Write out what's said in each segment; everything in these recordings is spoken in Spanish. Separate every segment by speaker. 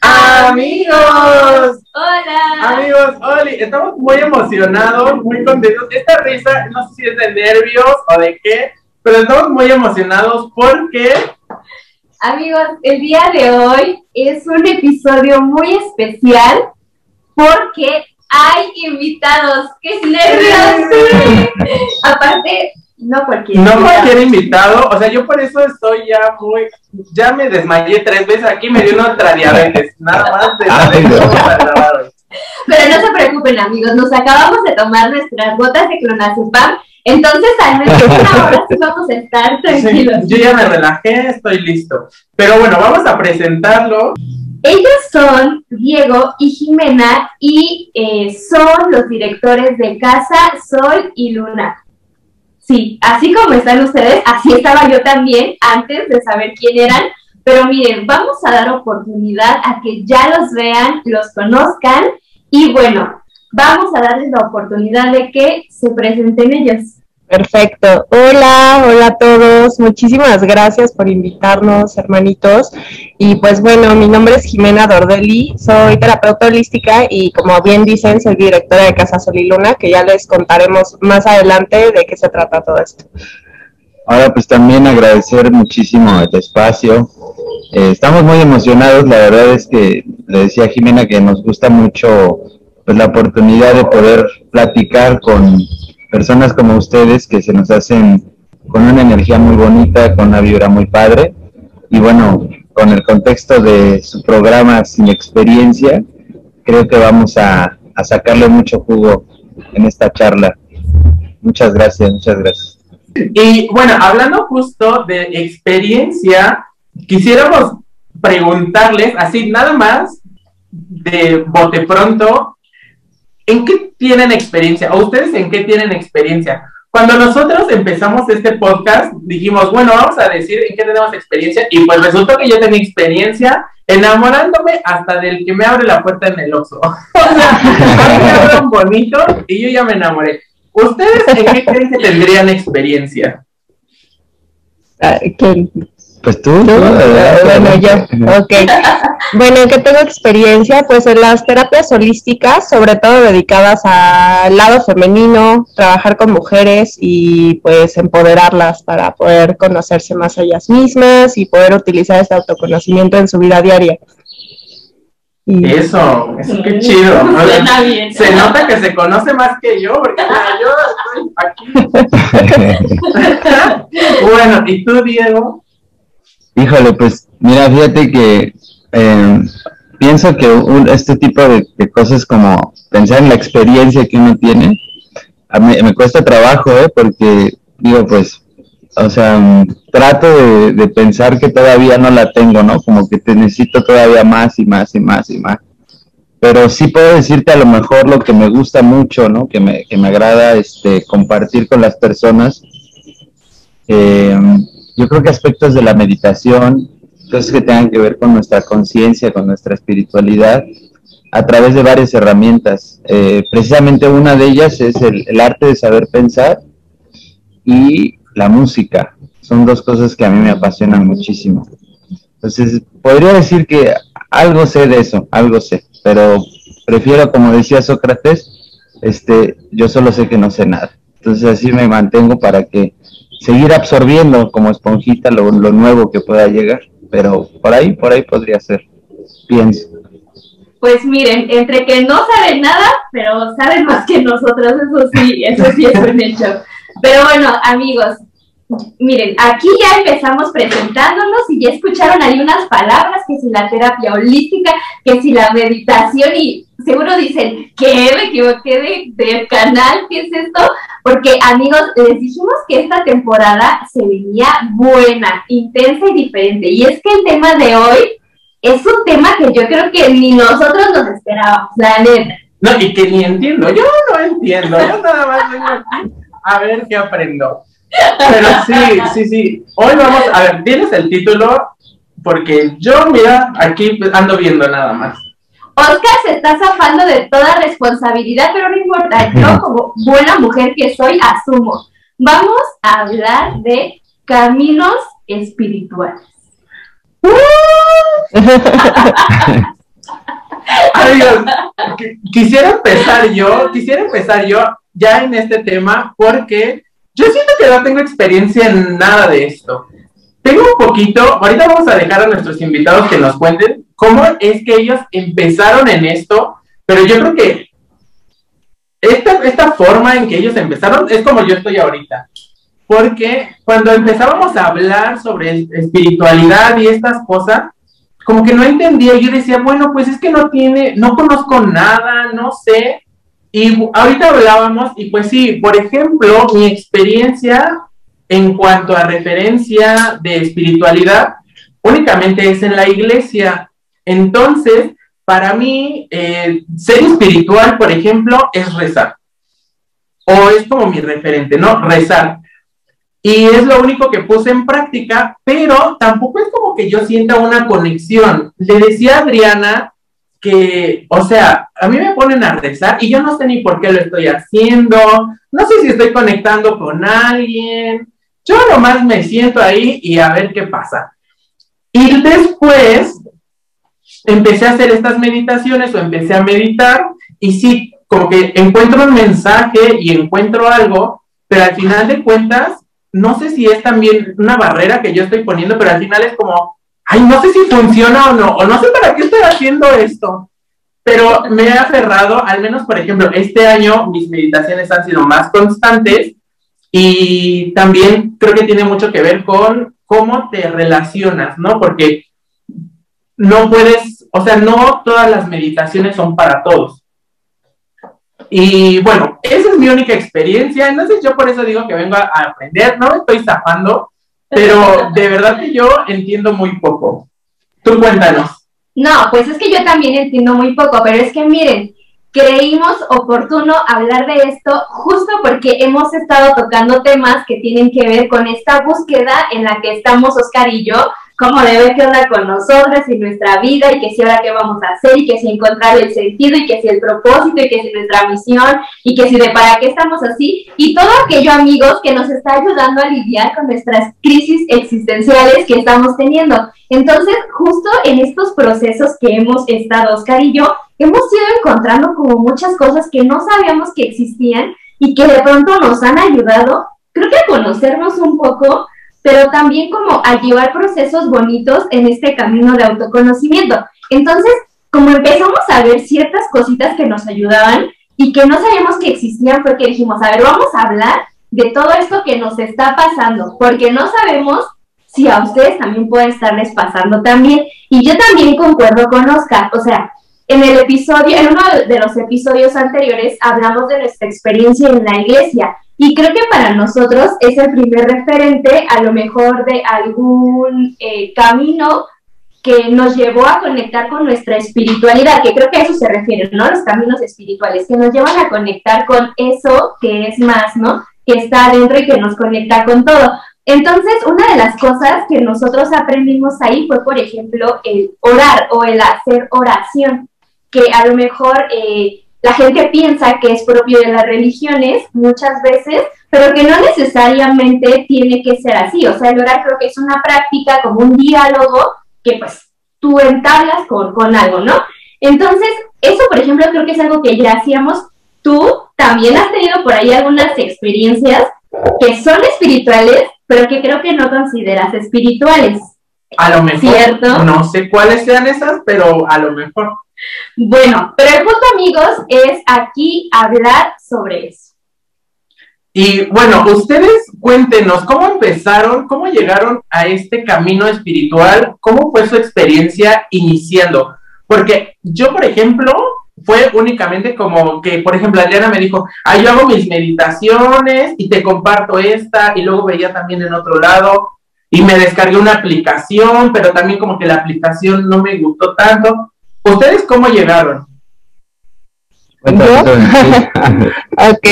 Speaker 1: Amigos.
Speaker 2: Hola.
Speaker 1: Amigos, Oli, estamos muy emocionados, muy contentos. Esta risa, no sé si es de nervios o de qué, pero estamos muy emocionados porque...
Speaker 2: Amigos, el día de hoy es un episodio muy especial porque hay invitados. ¡Qué nervios! Aparte, no cualquier
Speaker 1: No
Speaker 2: invitado.
Speaker 1: cualquier invitado, o sea, yo por eso estoy ya muy... Ya me desmayé tres veces aquí, me dio una diabetes, nada más de
Speaker 3: Ay,
Speaker 1: saber
Speaker 3: no.
Speaker 1: cómo vamos a grabar hoy.
Speaker 2: Pero no se preocupen, amigos, nos acabamos de tomar nuestras gotas de clonazepam, entonces al menos una hora sí vamos a estar tranquilos.
Speaker 1: Sí, yo ya me relajé, estoy listo. Pero bueno, vamos a presentarlo.
Speaker 2: Ellos son Diego y Jimena y eh, son los directores de Casa, Sol y Luna. Sí, así como están ustedes, así estaba yo también antes de saber quién eran. Pero miren, vamos a dar oportunidad a que ya los vean, los conozcan y bueno, vamos a darles la oportunidad de que se presenten ellos.
Speaker 4: Perfecto. Hola, hola a todos. Muchísimas gracias por invitarnos, hermanitos. Y pues bueno, mi nombre es Jimena Dordelli, soy terapeuta holística y como bien dicen, soy directora de Casa Sol y Luna, que ya les contaremos más adelante de qué se trata todo esto.
Speaker 3: Ahora pues también agradecer muchísimo el espacio. Eh, estamos muy emocionados, la verdad es que le decía a Jimena que nos gusta mucho pues la oportunidad de poder platicar con personas como ustedes que se nos hacen con una energía muy bonita, con una vibra muy padre y bueno, con el contexto de su programa Sin Experiencia, creo que vamos a, sacarle mucho jugo en esta charla. Muchas gracias, muchas gracias.
Speaker 1: Y bueno, hablando justo de experiencia, quisiéramos preguntarles, así nada más, de bote pronto, ¿en qué tienen experiencia? ¿O ustedes en qué tienen experiencia? Cuando nosotros empezamos este podcast, dijimos, bueno, vamos a decir en qué tenemos experiencia, y pues resultó que yo tenía experiencia enamorándome hasta del que me abre la puerta en el oso. o sea, me hablan bonito y yo ya me enamoré. ¿Ustedes en qué creen que tendrían experiencia?
Speaker 4: Ah.
Speaker 3: Pues tú, adelante,
Speaker 4: Bueno, yo,
Speaker 3: adelante.
Speaker 4: ok. Bueno, ¿en qué tengo experiencia? Pues en las terapias holísticas, sobre todo dedicadas al lado femenino, trabajar con mujeres y pues empoderarlas para poder conocerse más a ellas mismas y poder utilizar este autoconocimiento en su vida diaria. Y
Speaker 1: Eso, eso qué chido. ¿no?
Speaker 2: Suena bien.
Speaker 1: Se nota que se conoce más que yo, porque mira, yo estoy aquí. bueno, ¿y tú, Diego?
Speaker 3: Híjole, pues mira, fíjate que eh, pienso que un- este tipo de, cosas como pensar en la experiencia que uno tiene, a mí me cuesta trabajo, ¿eh? Porque digo, pues, o sea, mm, trato de, pensar que todavía no la tengo, ¿no? Como que te necesito todavía más y más y más y más. Pero sí puedo decirte a lo mejor lo que me gusta mucho, ¿no? Que me, que me agrada este, compartir con las personas. Eh, yo creo que aspectos de la meditación, cosas que tengan que ver con nuestra conciencia, con nuestra espiritualidad, a través de varias herramientas. Eh, precisamente una de ellas es el, el arte de saber pensar y la música. Son dos cosas que a mí me apasionan muchísimo. Entonces, podría decir que algo sé de eso, algo sé, pero prefiero, como decía Sócrates, este, yo solo sé que no sé nada. Entonces así me mantengo para que seguir absorbiendo como esponjita lo, lo nuevo que pueda llegar. Pero por ahí, por ahí podría ser. Pienso.
Speaker 2: Pues miren, entre que no saben nada, pero saben más que nosotros, eso sí, eso sí es un hecho. Pero bueno, amigos, miren, aquí ya empezamos presentándonos y ya escucharon ahí unas palabras, que si la terapia holística, que si la meditación y seguro dicen, ¿qué? Me equivoqué de, canal, ¿qué es esto? Porque amigos, les dijimos que esta temporada se venía buena, intensa y diferente. Y es que el tema de hoy es un tema que yo creo que ni nosotros nos esperábamos, la neta.
Speaker 1: No, y que ni entiendo. Yo no entiendo. Yo nada más vengo aquí a ver qué aprendo. Pero sí, sí, sí. Hoy vamos, a ver, tienes el título, porque yo, mira, aquí ando viendo nada más.
Speaker 2: Oscar se está zafando de toda responsabilidad, pero no importa, yo como buena mujer que soy, asumo. Vamos a hablar de caminos espirituales.
Speaker 1: Qu- quisiera empezar yo, quisiera empezar yo ya en este tema porque yo siento que no tengo experiencia en nada de esto. Tengo un poquito, ahorita vamos a dejar a nuestros invitados que nos cuenten cómo es que ellos empezaron en esto, pero yo creo que esta, esta forma en que ellos empezaron es como yo estoy ahorita. Porque cuando empezábamos a hablar sobre espiritualidad y estas cosas, como que no entendía, yo decía, bueno, pues es que no tiene, no conozco nada, no sé. Y ahorita hablábamos, y pues sí, por ejemplo, mi experiencia en cuanto a referencia de espiritualidad únicamente es en la iglesia. Entonces, para mí, eh, ser espiritual, por ejemplo, es rezar. O es como mi referente, ¿no? Rezar. Y es lo único que puse en práctica, pero tampoco es como que yo sienta una conexión. Le decía a Adriana que, o sea, a mí me ponen a rezar y yo no sé ni por qué lo estoy haciendo, no sé si estoy conectando con alguien, yo nomás me siento ahí y a ver qué pasa. Y después empecé a hacer estas meditaciones o empecé a meditar y sí, como que encuentro un mensaje y encuentro algo, pero al final de cuentas, no sé si es también una barrera que yo estoy poniendo, pero al final es como, ay, no sé si funciona o no, o no sé para qué estoy haciendo esto. Pero me he aferrado, al menos por ejemplo, este año mis meditaciones han sido más constantes y también creo que tiene mucho que ver con cómo te relacionas, ¿no? Porque no puedes, o sea, no todas las meditaciones son para todos. Y bueno, esa es mi única experiencia. Entonces yo por eso digo que vengo a, aprender, no estoy zafando, pero de verdad que yo entiendo muy poco. Tú cuéntanos.
Speaker 2: No, pues es que yo también entiendo muy poco, pero es que miren, creímos oportuno hablar de esto justo porque hemos estado tocando temas que tienen que ver con esta búsqueda en la que estamos Oscar y yo, cómo debe que onda con nosotras y nuestra vida y que si ahora qué vamos a hacer y que si encontrar el sentido y que si el propósito y que si nuestra misión y que si de para qué estamos así y todo aquello amigos que nos está ayudando a lidiar con nuestras crisis existenciales que estamos teniendo. Entonces, justo en estos procesos que hemos estado Oscar y yo, hemos ido encontrando como muchas cosas que no sabíamos que existían y que de pronto nos han ayudado, creo que a conocernos un poco, pero también como a llevar procesos bonitos en este camino de autoconocimiento. Entonces, como empezamos a ver ciertas cositas que nos ayudaban y que no sabíamos que existían, porque dijimos, a ver, vamos a hablar de todo esto que nos está pasando, porque no sabemos si a ustedes también puede estarles pasando también. Y yo también concuerdo con Oscar, o sea, en el episodio, en uno de los episodios anteriores hablamos de nuestra experiencia en la iglesia y creo que para nosotros es el primer referente a lo mejor de algún eh, camino que nos llevó a conectar con nuestra espiritualidad, que creo que a eso se refiere, ¿no? Los caminos espirituales, que nos llevan a conectar con eso que es más, ¿no? Que está adentro y que nos conecta con todo. Entonces, una de las cosas que nosotros aprendimos ahí fue, por ejemplo, el orar o el hacer oración, que a lo mejor eh, la gente piensa que es propio de las religiones muchas veces, pero que no necesariamente tiene que ser así. O sea, el orar creo que es una práctica como un diálogo que pues tú entablas con, con algo, ¿no? Entonces, eso, por ejemplo, creo que es algo que ya hacíamos. Tú también has tenido por ahí algunas experiencias que son espirituales, pero que creo que no consideras espirituales.
Speaker 1: A lo mejor,
Speaker 2: ¿Cierto?
Speaker 1: no sé cuáles sean esas, pero a lo mejor.
Speaker 2: Bueno, pero el punto, amigos, es aquí hablar sobre eso.
Speaker 1: Y bueno, ustedes cuéntenos cómo empezaron, cómo llegaron a este camino espiritual, cómo fue su experiencia iniciando. Porque yo, por ejemplo, fue únicamente como que, por ejemplo, Adriana me dijo, ah, yo hago mis meditaciones y te comparto esta, y luego veía también en otro lado, y me descargué una aplicación, pero también como que la aplicación no me gustó tanto. ¿Ustedes cómo llegaron?
Speaker 3: Sí.
Speaker 4: Ok,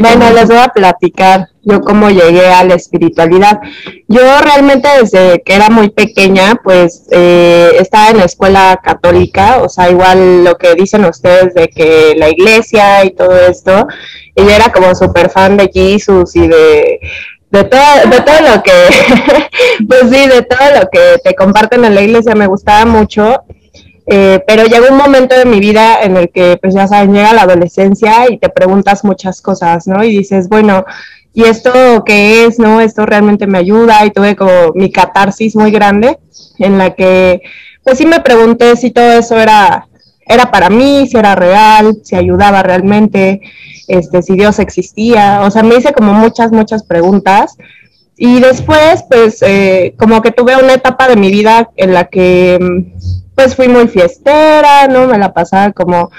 Speaker 4: bueno, les voy a platicar yo cómo llegué a la espiritualidad. Yo realmente desde que era muy pequeña, pues eh, estaba en la escuela católica, o sea, igual lo que dicen ustedes de que la iglesia y todo esto, ella era como súper fan de Jesús y de de todo, de todo lo que, pues sí, de todo lo que te comparten en la iglesia me gustaba mucho, eh, pero llegó un momento de mi vida en el que, pues ya saben, llega la adolescencia y te preguntas muchas cosas, ¿no? Y dices, bueno, ¿y esto qué es, no? Esto realmente me ayuda y tuve como mi catarsis muy grande en la que, pues sí me pregunté si todo eso era, era para mí, si era real, si ayudaba realmente este, si Dios existía, o sea, me hice como muchas, muchas preguntas. Y después, pues, eh, como que tuve una etapa de mi vida en la que, pues, fui muy fiestera, ¿no? Me la pasaba como,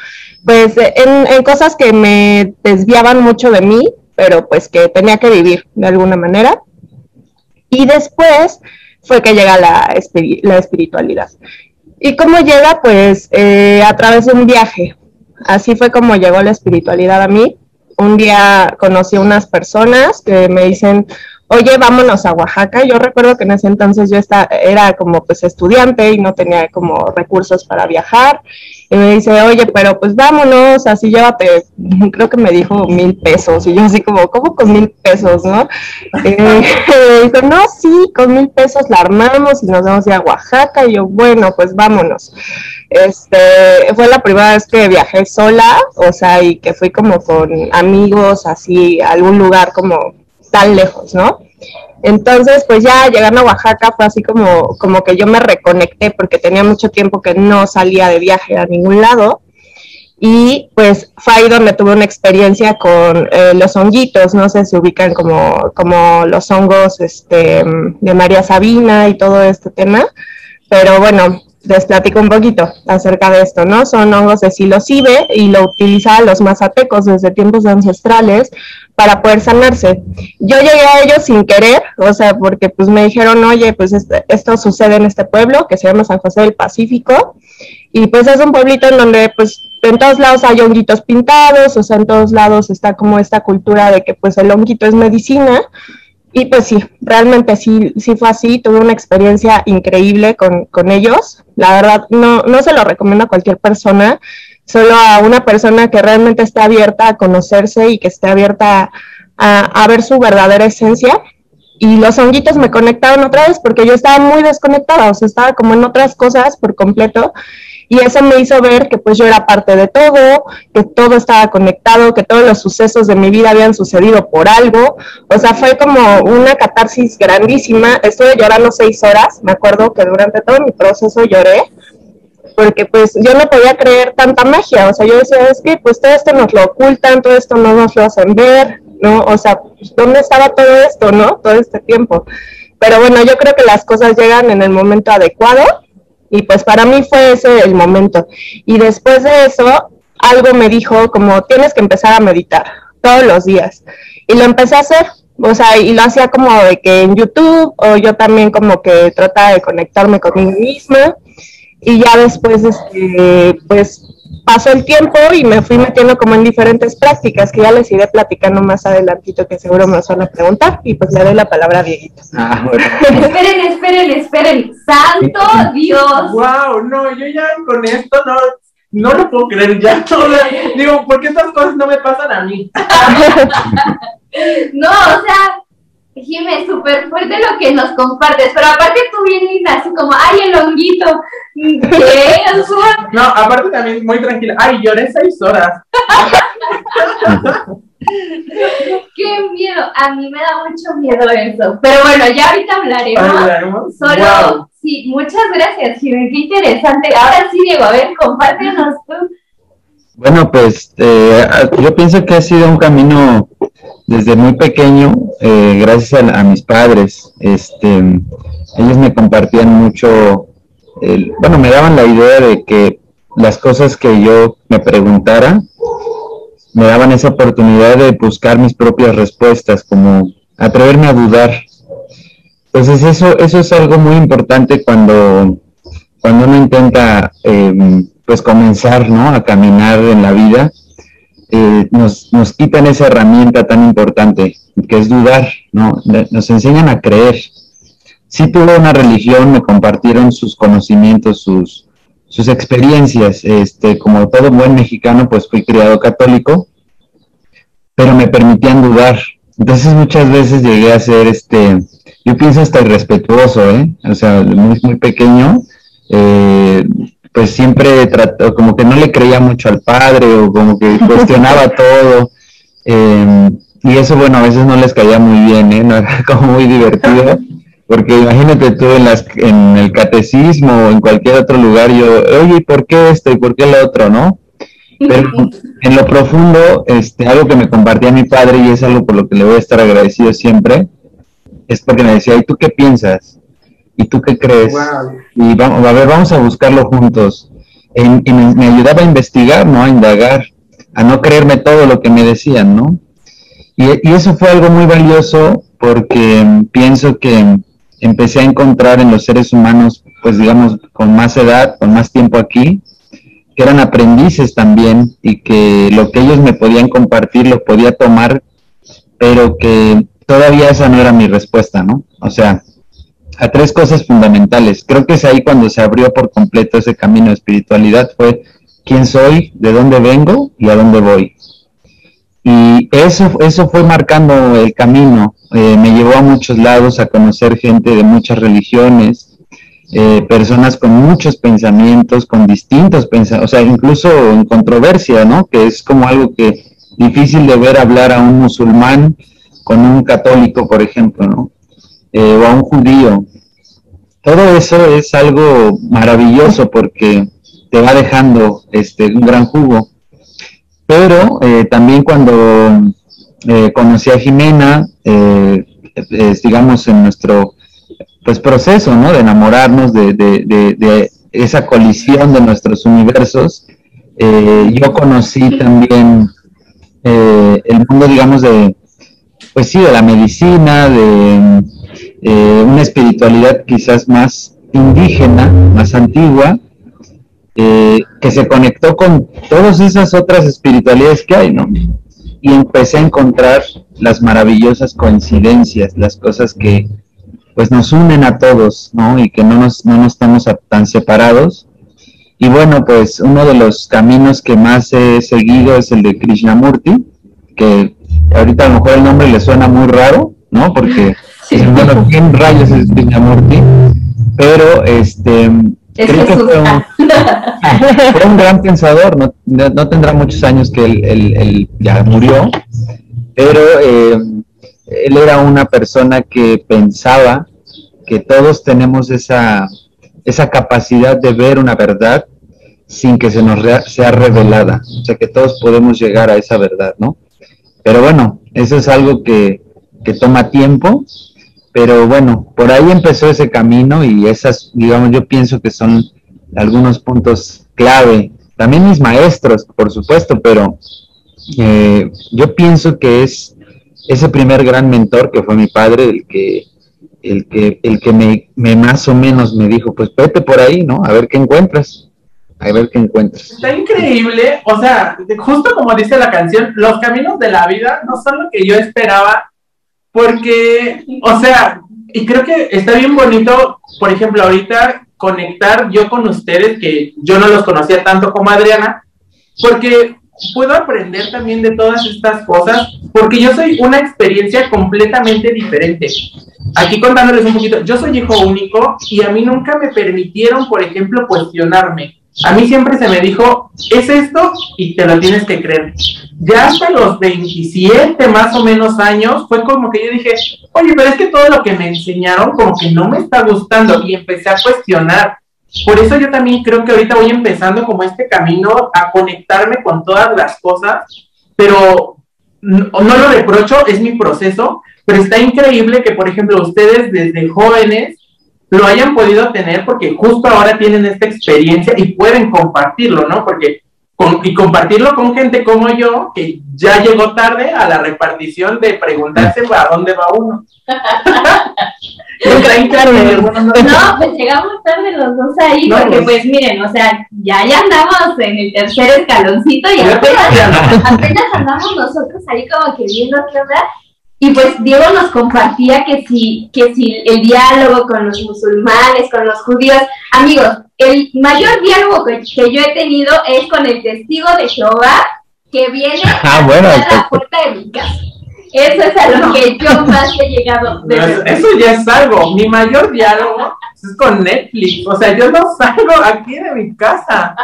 Speaker 4: pues, en, en cosas que me desviaban mucho de mí, pero pues que tenía que vivir de alguna manera. Y después fue que llega la, espiritualidad. ¿Y cómo llega? Pues eh, a través de un viaje así fue como llegó la espiritualidad a mí. Un día conocí a unas personas que me dicen, oye, vámonos a Oaxaca. Yo recuerdo que en ese entonces yo estaba, era como pues estudiante y no tenía como recursos para viajar. Y me dice, oye, pero pues vámonos, así llévate, creo que me dijo mil pesos. Y yo así como, ¿cómo con mil pesos, no? Y me dijo, no, sí, con mil pesos la armamos y nos vamos a, ir a Oaxaca. Y yo, bueno, pues vámonos. Este, fue la primera vez que viajé sola, o sea, y que fui como con amigos, así, a algún lugar como tan lejos, ¿no? Entonces, pues ya llegando a Oaxaca fue así como, como que yo me reconecté porque tenía mucho tiempo que no salía de viaje a ningún lado. Y pues fue ahí donde tuve una experiencia con eh, los honguitos, no sé, se ubican como, como los hongos este, de María Sabina y todo este tema. Pero bueno, les platico un poquito acerca de esto, ¿no? Son hongos de psilocibe y lo utilizaban los mazatecos desde tiempos ancestrales para poder sanarse. Yo llegué a ellos sin querer, o sea, porque pues me dijeron, oye, pues esto sucede en este pueblo que se llama San José del Pacífico, y pues es un pueblito en donde pues en todos lados hay honguitos pintados, o sea, en todos lados está como esta cultura de que pues el honguito es medicina, y pues sí, realmente sí, sí fue así, tuve una experiencia increíble con, con ellos, la verdad no, no se lo recomiendo a cualquier persona, solo a una persona que realmente esté abierta a conocerse y que esté abierta a, ver su verdadera esencia. Y los honguitos me conectaron otra vez porque yo estaba muy desconectada, o sea, estaba como en otras cosas por completo. Y eso me hizo ver que pues yo era parte de todo, que todo estaba conectado, que todos los sucesos de mi vida habían sucedido por algo. O sea, fue como una catarsis grandísima. Estuve llorando seis horas, me acuerdo que durante todo mi proceso lloré porque pues yo no podía creer tanta magia, o sea, yo decía, es que pues todo esto nos lo ocultan, todo esto no nos lo hacen ver, ¿no? O sea, pues, ¿dónde estaba todo esto, no? Todo este tiempo. Pero bueno, yo creo que las cosas llegan en el momento adecuado y pues para mí fue ese el momento. Y después de eso, algo me dijo como tienes que empezar a meditar todos los días. Y lo empecé a hacer, o sea, y lo hacía como de que en YouTube o yo también como que trataba de conectarme conmigo misma y ya después, este, pues pasó el tiempo y me fui metiendo como en diferentes prácticas que ya les iré platicando más adelantito que seguro me van a preguntar y pues le doy la palabra a Dieguito.
Speaker 2: Ah, bueno. esperen, esperen, esperen. ¡Santo Dios!
Speaker 1: ¡Wow! No, yo ya con esto no, no lo puedo creer ya. Digo, ¿por qué estas cosas no me pasan a mí?
Speaker 2: no, o sea, Jimé, súper fuerte lo que nos compartes, pero aparte tú bien linda, así como, ay, el honguito, ¿qué?
Speaker 1: no, aparte también muy tranquila, ay, lloré seis horas.
Speaker 2: Qué miedo, a mí me da mucho miedo eso, pero bueno, ya ahorita hablaremos. Solo, sí, muchas gracias, Jimé, qué interesante. Ahora sí, Diego, a ver, compártenos tú.
Speaker 3: Bueno, pues eh, yo pienso que ha sido un camino desde muy pequeño, eh, gracias a, mis padres, este, ellos me compartían mucho, bueno, me daban la idea de que las cosas que yo me preguntara, me daban esa oportunidad de buscar mis propias respuestas, como atreverme a dudar. Entonces eso, eso es algo muy importante cuando, cuando uno intenta em, pues comenzar ¿no? a caminar en la vida eh, nos, nos quitan esa herramienta tan importante, que es dudar, ¿no? Nos enseñan a creer. Si tuve una religión, me compartieron sus conocimientos, sus, sus experiencias. Este, como todo buen mexicano, pues fui criado católico, pero me permitían dudar. Entonces muchas veces llegué a ser, este, yo pienso hasta irrespetuoso, ¿eh? O sea, muy, muy pequeño, eh, pues siempre trató, como que no le creía mucho al padre o como que cuestionaba todo. Eh, y eso, bueno, a veces no les caía muy bien, ¿eh? No era como muy divertido. Porque imagínate tú en, las, en el catecismo o en cualquier otro lugar, yo, oye, ¿y por qué esto y por qué lo otro, no? Pero en lo profundo, este, algo que me compartía mi padre y es algo por lo que le voy a estar agradecido siempre, es porque me decía, ¿y tú qué piensas? ¿Y tú qué crees? Y vamos, a ver, vamos a buscarlo juntos. Y, me, ayudaba a investigar, ¿no? A indagar, a no creerme todo lo que me decían, ¿no? Y, y eso fue algo muy valioso porque pienso que empecé a encontrar en los seres humanos, pues digamos, con más edad, con más tiempo aquí, que eran aprendices también y que lo que ellos me podían compartir lo podía tomar, pero que todavía esa no era mi respuesta, ¿no? O sea, a tres cosas fundamentales. Creo que es ahí cuando se abrió por completo ese camino de espiritualidad, fue quién soy, de dónde vengo y a dónde voy. Y eso, eso fue marcando el camino, eh, me llevó a muchos lados a conocer gente de muchas religiones, eh, personas con muchos pensamientos, con distintos pensamientos, o sea, incluso en controversia, ¿no? Que es como algo que difícil de ver hablar a un musulmán con un católico, por ejemplo, ¿no? Eh, o a un judío. Todo eso es algo maravilloso porque te va dejando este, un gran jugo. Pero eh, también cuando conocí a Jimena, digamos, en nuestro pues proceso, ¿no? De enamorarnos de, esa colisión de nuestros universos. Eh, yo conocí también eh, el mundo, digamos, de, pues sí, de la medicina, de eh, una espiritualidad quizás más indígena, más antigua, que se conectó con todas esas otras espiritualidades que hay, ¿no? Y empecé a encontrar las maravillosas coincidencias, las cosas que pues nos unen a todos, ¿no? Y que no nos, no nos estamos tan separados. Y bueno, pues uno de los caminos que más he seguido es el de Krishnamurti, que ahorita a lo mejor el nombre le suena muy raro, ¿no? Porque, bueno, ¿quién rayos es Krishnamurti? Pero, este, creo que fue un, gran pensador, no, no, tendrá muchos años que él, él ya murió, pero eh, él era una persona que pensaba que todos tenemos esa, esa capacidad de ver una verdad sin que se nos sea revelada. O sea, que todos podemos llegar a esa verdad, ¿no? Pero bueno, eso es algo que, que toma tiempo, pero bueno, por ahí empezó ese camino y esas, digamos, yo pienso que son algunos puntos clave. También mis maestros, por supuesto, pero eh, yo pienso que es ese primer gran mentor que fue mi padre, el que, el que, el que me, me más o menos me dijo, pues vete por ahí, ¿no? A ver qué encuentras. A ver qué encuentras.
Speaker 1: Está increíble, o sea, justo como dice la canción, los caminos de la vida no son lo que yo esperaba, porque, o sea, y creo que está bien bonito, por ejemplo, ahorita conectar yo con ustedes, que yo no los conocía tanto como Adriana, porque puedo aprender también de todas estas cosas porque yo soy una experiencia completamente diferente. Aquí contándoles un poquito, yo soy hijo único y a mí nunca me permitieron, por ejemplo, cuestionarme. A mí siempre se me dijo, es esto y te lo tienes que creer. Ya hasta los 27 más o menos años fue como que yo dije, oye, pero es que todo lo que me enseñaron como que no me está gustando y empecé a cuestionar. Por eso yo también creo que ahorita voy empezando como este camino a conectarme con todas las cosas, pero no, lo reprocho, es mi proceso, pero está increíble que, por ejemplo, ustedes desde jóvenes lo hayan podido tener porque justo ahora tienen esta experiencia y pueden compartirlo, ¿no? Porque y compartirlo con gente como yo, que ya llegó tarde a la repartición de preguntarse a dónde va uno.
Speaker 2: no, pues llegamos tarde los dos ahí, porque pues, pues, miren, o sea, ya, ya andamos en el tercer escaloncito y apenas, apenas andamos nosotros ahí como que viendo qué onda. Y pues Diego nos compartía que si, que si el diálogo con los musulmanes, con los judíos, amigos, el mayor diálogo que, yo he tenido es con el testigo de Jehová que viene
Speaker 3: ah, a
Speaker 2: la puerta de mi casa. Eso es a lo que yo más he llegado. De
Speaker 1: Eso, ya es algo. Mi mayor diálogo es con Netflix. O sea, yo no salgo aquí de mi casa.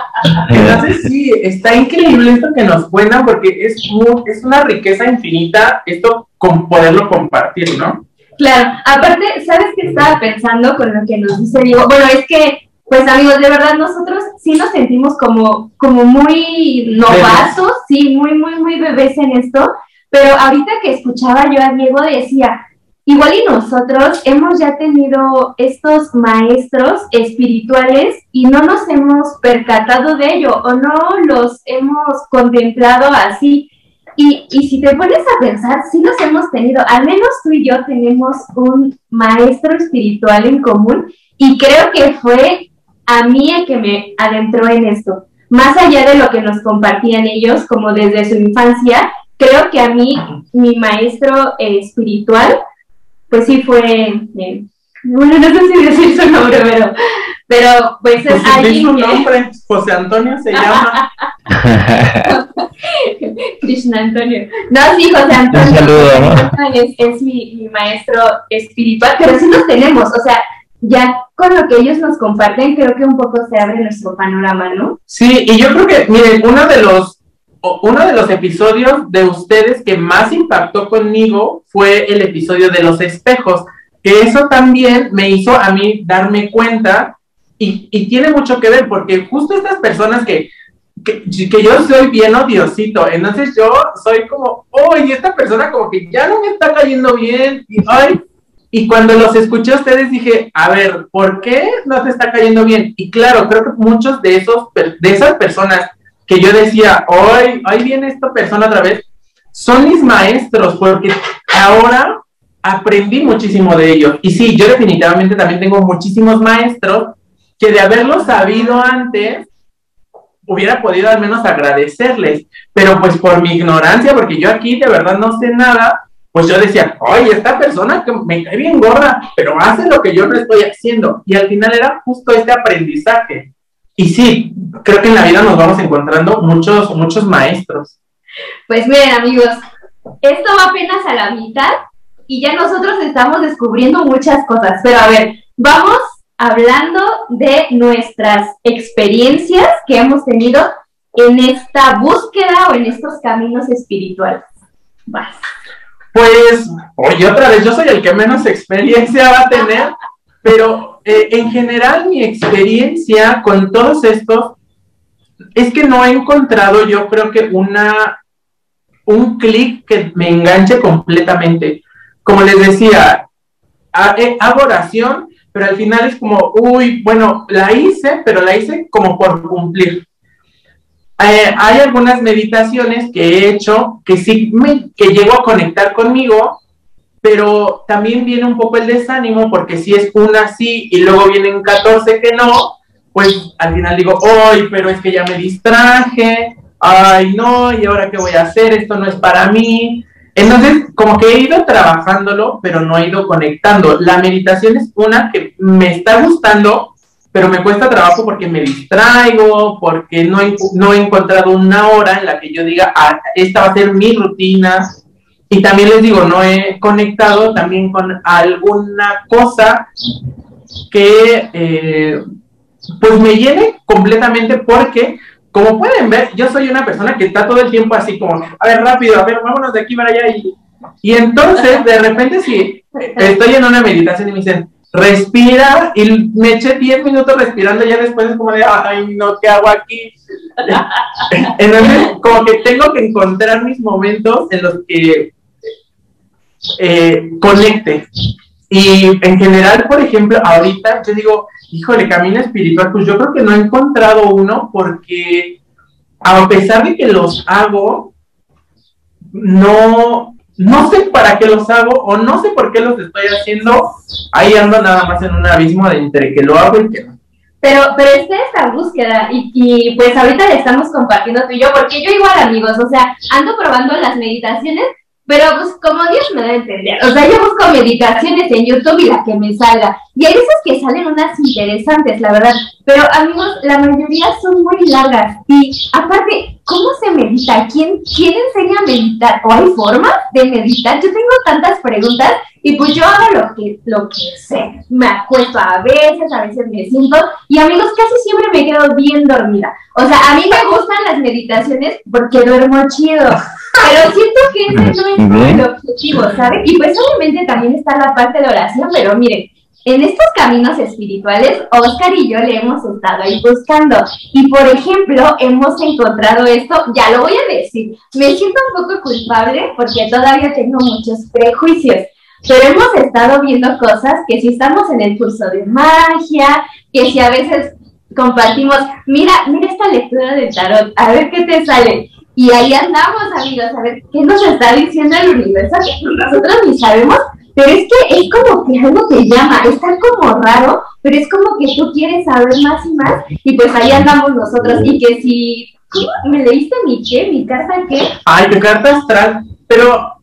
Speaker 1: Entonces sí, está increíble esto que nos cuentan porque es, mu- es una riqueza infinita esto con poderlo compartir, ¿no?
Speaker 2: Claro, aparte, ¿sabes qué estaba pensando con lo que nos dice Diego? Bueno, es que, pues amigos, de verdad nosotros sí nos sentimos como, como muy novatos, sí, muy, muy, muy bebés en esto, pero ahorita que escuchaba yo a Diego decía, igual y nosotros hemos ya tenido estos maestros espirituales y no nos hemos percatado de ello o no los hemos contemplado así. Y, y si te pones a pensar, sí los hemos tenido, al menos tú y yo tenemos un maestro espiritual en común y creo que fue a mí el que me adentró en esto. Más allá de lo que nos compartían ellos, como desde su infancia, creo que a mí, mi maestro eh, espiritual, pues sí fue, eh, bueno, no sé si decir su nombre, pero, pero pues
Speaker 1: Pues
Speaker 2: es
Speaker 1: di
Speaker 2: alguien
Speaker 1: su
Speaker 2: que-
Speaker 1: nombre, José Antonio se llama.
Speaker 2: Krishna Antonio. No, sí, José Antonio.
Speaker 3: Un saludo, ¿no?
Speaker 2: Es, es mi, mi maestro espiritual, pero sí los tenemos, o sea, ya con lo que ellos nos comparten, creo que un poco se abre nuestro panorama, ¿no?
Speaker 1: Sí, y yo creo que, miren, uno de los uno de los episodios de ustedes que más impactó conmigo fue el episodio de los espejos, que eso también me hizo a mí darme cuenta y, y tiene mucho que ver porque justo estas personas que, que, que yo soy bien odiosito, entonces yo soy como, oye, esta persona como que ya no me está cayendo bien y, ay, y cuando los escuché a ustedes dije, a ver, ¿por qué no te está cayendo bien? Y claro, creo que muchos de esos de esas personas que yo decía, hoy, hoy viene esta persona otra vez, son mis maestros, porque ahora aprendí muchísimo de ellos. Y sí, yo definitivamente también tengo muchísimos maestros que de haberlo sabido antes, hubiera podido al menos agradecerles, pero pues por mi ignorancia, porque yo aquí de verdad no sé nada, pues yo decía, oye, esta persona que me cae bien gorda, pero hace lo que yo no estoy haciendo. Y al final era justo este aprendizaje. Y sí, creo que en la vida nos vamos encontrando muchos, muchos maestros.
Speaker 2: Pues miren, amigos, esto va apenas a la mitad y ya nosotros estamos descubriendo muchas cosas, pero a ver, vamos hablando de nuestras experiencias que hemos tenido en esta búsqueda o en estos caminos espirituales. Vas.
Speaker 1: Pues, oye, otra vez, yo soy el que menos experiencia va a tener, pero eh, en general mi experiencia con todos estos es que no he encontrado, yo creo que una, un clic que me enganche completamente. Como les decía, eh, hago oración, pero al final es como, uy, bueno, la hice, pero la hice como por cumplir. Eh, hay algunas meditaciones que he hecho que sí me, que llego a conectar conmigo, pero también viene un poco el desánimo porque si es una sí y luego vienen 14 que no, pues al final digo, ¡ay, pero es que ya me distraje! ¡Ay, no! ¿Y ahora qué voy a hacer? Esto no es para mí. Entonces, como que he ido trabajándolo, pero no he ido conectando. La meditación es una que me está gustando, pero me cuesta trabajo porque me distraigo, porque no he, no he encontrado una hora en la que yo diga, ah, esta va a ser mi rutina. Y también les digo, no he conectado también con alguna cosa que eh, pues me llene completamente porque, como pueden ver, yo soy una persona que está todo el tiempo así como, a ver, rápido, a ver, vámonos de aquí para allá. Y, y entonces, de repente, si estoy en una meditación y me dicen, respira, y me eché 10 minutos respirando, ya después es como de, ay, no, ¿qué hago aquí? Entonces, como que tengo que encontrar mis momentos en los que eh, conecte. Y en general, por ejemplo, ahorita yo digo, híjole, camino espiritual, pues yo creo que no he encontrado uno porque a pesar de que los hago, no, no sé para qué los hago o no sé por qué los estoy haciendo. Ahí ando nada más en un abismo de entre que lo hago y que no.
Speaker 2: Pero, pero esta es la búsqueda y, y pues ahorita le estamos compartiendo tú y yo, porque yo igual amigos, o sea, ando probando las meditaciones, pero pues como Dios me da a entender, o sea, yo busco meditaciones en YouTube y la que me salga. Y hay veces que salen unas interesantes, la verdad. Pero amigos, la mayoría son muy largas. Y aparte, ¿cómo se medita? ¿Quién, quién enseña a meditar? ¿O hay formas de meditar? Yo tengo tantas preguntas y pues yo hago lo que, lo que sé. Me acuesto a veces, a veces me siento. Y amigos, casi siempre me quedo bien dormida. O sea, a mí me gustan las meditaciones porque duermo chido. Pero siento que ese no es el objetivo, ¿sabes? Y pues obviamente también está la parte de oración, pero miren, en estos caminos espirituales, Oscar y yo le hemos estado ahí buscando. Y por ejemplo, hemos encontrado esto, ya lo voy a decir, me siento un poco culpable porque todavía tengo muchos prejuicios. Pero hemos estado viendo cosas que si estamos en el curso de magia, que si a veces compartimos, mira, mira esta lectura del tarot, a ver qué te sale. Y ahí andamos, amigos, a ver qué nos está diciendo el universo, que nosotros ni sabemos, pero es que es como que algo te llama, está como raro, pero es como que tú quieres saber más y más, y pues ahí andamos nosotros, y que si, ¿cómo? ¿Me leíste mi qué? ¿Mi carta qué?
Speaker 1: Ay, tu carta astral, pero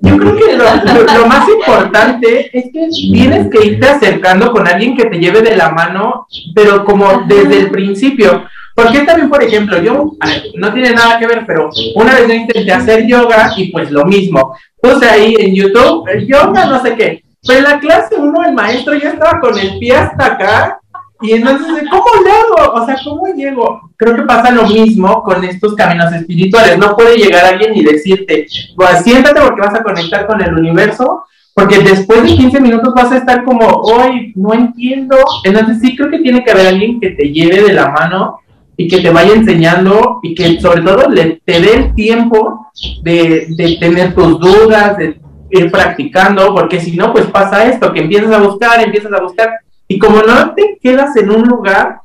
Speaker 1: yo creo que lo, más importante es que tienes que irte acercando con alguien que te lleve de la mano, pero como desde el principio. Porque también, por ejemplo, yo, no tiene nada que ver, pero una vez yo intenté hacer yoga y pues lo mismo. Puse ahí en YouTube, yoga, no sé qué. Pero en la clase uno, el maestro ya estaba con el pie hasta acá. Y entonces, ¿cómo llego? O sea, ¿cómo llego? Creo que pasa lo mismo con estos caminos espirituales. No puede llegar alguien y decirte, pues siéntate porque vas a conectar con el universo, porque después de 15 minutos vas a estar como, hoy no entiendo. Entonces sí creo que tiene que haber alguien que te lleve de la mano y que te vaya enseñando y que sobre todo le, te dé el tiempo de, de tener tus dudas, de ir practicando, porque si no, pues pasa esto, que empiezas a buscar, empiezas a buscar, y como no te quedas en un lugar,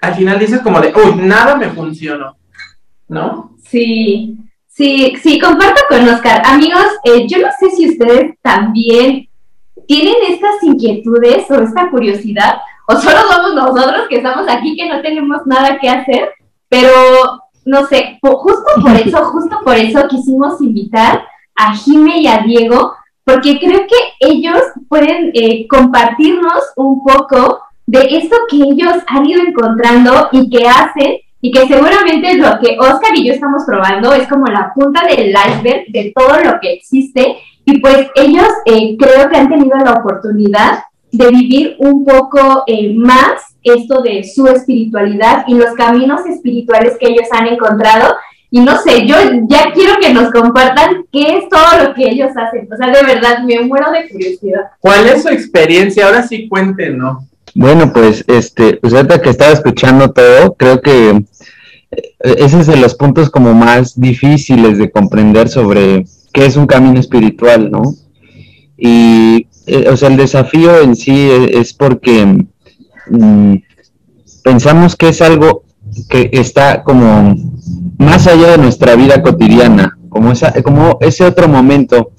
Speaker 1: al final dices como de, uy, nada me funcionó, ¿no?
Speaker 2: Sí, sí, sí, comparto con Oscar. Amigos, eh, yo no sé si ustedes también tienen estas inquietudes o esta curiosidad o solo somos nosotros que estamos aquí que no tenemos nada que hacer, pero no sé, justo por eso, justo por eso quisimos invitar a Jime y a Diego, porque creo que ellos pueden eh, compartirnos un poco de esto que ellos han ido encontrando y que hacen, y que seguramente lo que Oscar y yo estamos probando, es como la punta del iceberg de todo lo que existe, y pues ellos eh, creo que han tenido la oportunidad de vivir un poco eh, más esto de su espiritualidad y los caminos espirituales que ellos han encontrado. Y no sé, yo ya quiero que nos compartan qué es todo lo que ellos hacen. O sea, de verdad, me muero de curiosidad.
Speaker 1: ¿Cuál es su experiencia? Ahora sí cuéntenos.
Speaker 3: Bueno, pues, este, pues ahorita que estaba escuchando todo, creo que eh, ese es de los puntos como más difíciles de comprender sobre qué es un camino espiritual, ¿no? Y eh, o sea, el desafío en sí es, porque mm, pensamos que es algo que está como más allá de nuestra vida cotidiana, como, esa, como ese otro momento.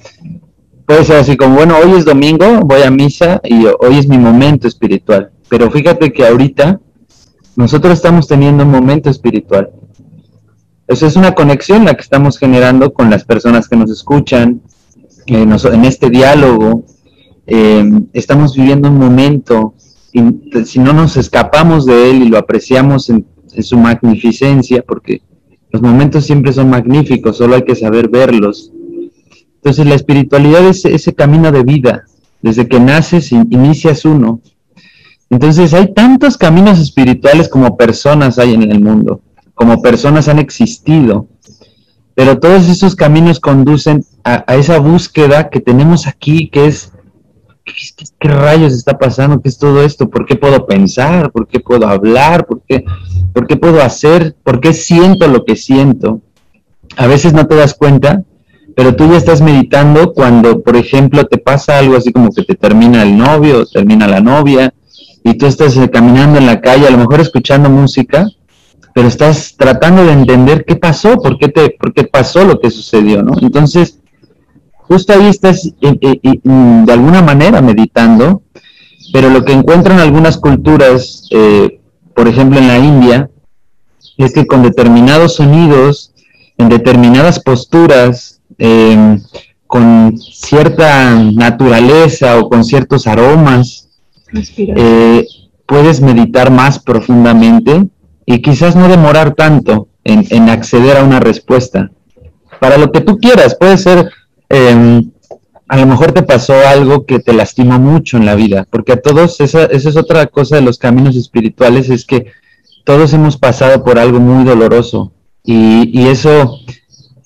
Speaker 3: Puede ser así como, bueno, hoy es domingo, voy a misa y hoy es mi momento espiritual. Pero fíjate que ahorita nosotros estamos teniendo un momento espiritual. Eso es una conexión la que estamos generando con las personas que nos escuchan, en este diálogo, eh, estamos viviendo un momento, y si no nos escapamos de él y lo apreciamos en, su magnificencia, porque los momentos siempre son magníficos, solo hay que saber verlos. Entonces la espiritualidad es ese camino de vida, desde que naces inicias uno. Entonces hay tantos caminos espirituales como personas hay en el mundo, como personas han existido, pero todos esos caminos conducen a esa búsqueda que tenemos aquí, que es ¿qué, rayos está pasando? ¿Qué es todo esto? ¿Por qué puedo pensar? ¿Por qué puedo hablar? ¿Por qué, ¿Por qué puedo hacer? ¿Por qué siento lo que siento? A veces no te das cuenta, pero tú ya estás meditando cuando, por ejemplo, te pasa algo así como que te termina el novio, termina la novia, y tú estás eh, caminando en la calle, a lo mejor escuchando música, pero estás tratando de entender qué pasó, por qué, te, por qué pasó lo que sucedió, ¿no? Entonces, justo ahí estás eh, eh, mm, de alguna manera meditando, pero lo que encuentran algunas culturas, eh, por ejemplo en la India, es que con determinados sonidos, en determinadas posturas, em, con cierta naturaleza o con ciertos aromas, eh, puedes meditar más profundamente y quizás no demorar tanto en, acceder a una respuesta. Para lo que tú quieras, puede ser, em, a lo mejor te pasó algo que te lastimó mucho en la vida, porque a todos, esa, esa es otra cosa de los caminos espirituales, es que todos hemos pasado por algo muy doloroso y, eso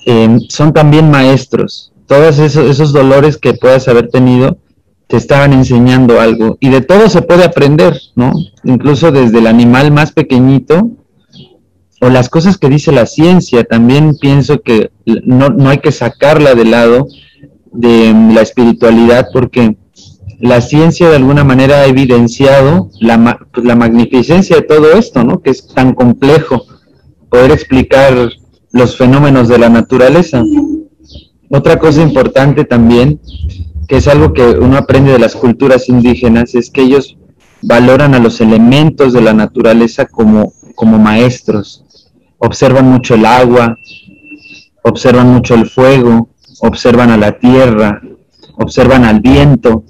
Speaker 3: em, son también maestros. Todos esos, esos dolores que puedas haber tenido te estaban enseñando algo y de todo se puede aprender, ¿no? Incluso desde el animal más pequeñito o las cosas que dice la ciencia, también pienso que no, no hay que sacarla de lado de la espiritualidad porque la ciencia de alguna manera ha evidenciado la, pues, la magnificencia de todo esto, ¿no? Que es tan complejo poder explicar los fenómenos de la naturaleza. Otra cosa importante también, que es algo que uno aprende de las culturas indígenas, es que ellos valoran a los elementos de la naturaleza como, como maestros. Observan mucho el agua, observan mucho el fuego, observan a la tierra, observan al viento,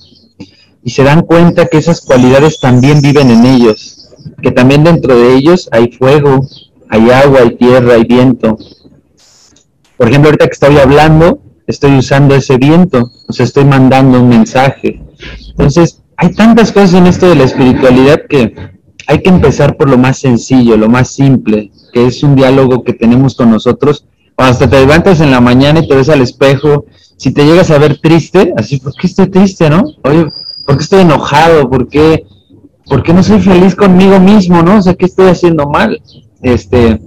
Speaker 3: y se dan cuenta que esas cualidades también viven en ellos, que también dentro de ellos hay fuego, hay agua, hay tierra, hay viento. Por ejemplo, ahorita que estoy hablando, estoy usando ese viento, o sea, estoy mandando un mensaje. Entonces, hay tantas cosas en esto de la espiritualidad que hay que empezar por lo más sencillo, lo más simple, que es un diálogo que tenemos con nosotros. hasta te levantas en la mañana y te ves al espejo, si te llegas a ver triste, así, ¿por qué estoy triste, no? Oye, ¿Por qué estoy enojado? ¿Por qué, ¿Por qué no soy feliz conmigo mismo? ¿no? O sea, ¿qué estoy haciendo mal? Este,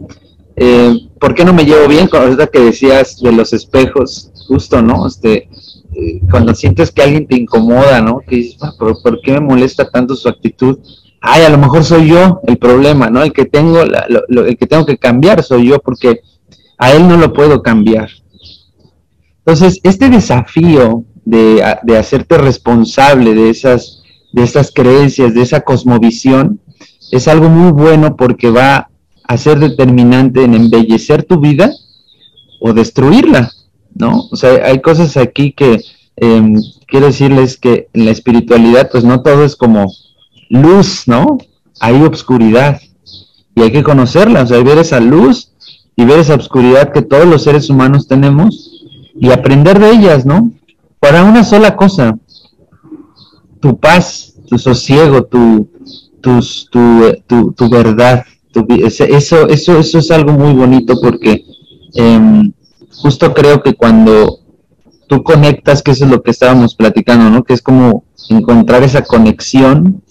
Speaker 3: eh, ¿Por qué no me llevo bien? Con la que decías de los espejos, justo, ¿no? Este, eh, cuando sientes que alguien te incomoda, ¿no? Que dices, ah, ¿por, qué me molesta tanto su actitud? Ay, a lo mejor soy yo el problema, ¿no? El que tengo, el que tengo que cambiar soy yo porque a él no lo puedo cambiar. Entonces, este desafío de, hacerte responsable de esas, de esas creencias, de esa cosmovisión, es algo muy bueno porque va a ser determinante en embellecer tu vida o destruirla, ¿no? O sea, hay cosas aquí que em, quiero decirles que en la espiritualidad, pues no todo es como luz, ¿no? Hay obscuridad y hay que conocerla, o sea, ver esa luz y ver esa obscuridad que todos los seres humanos tenemos y aprender de ellas, ¿no? para una sola cosa, tu paz, tu sosiego, tu, tus, tu, tu, verdad. eso, eso, eso es algo muy bonito porque em, justo creo que cuando tú conectas, que eso es lo que estábamos platicando, ¿no? Que es como encontrar esa conexión.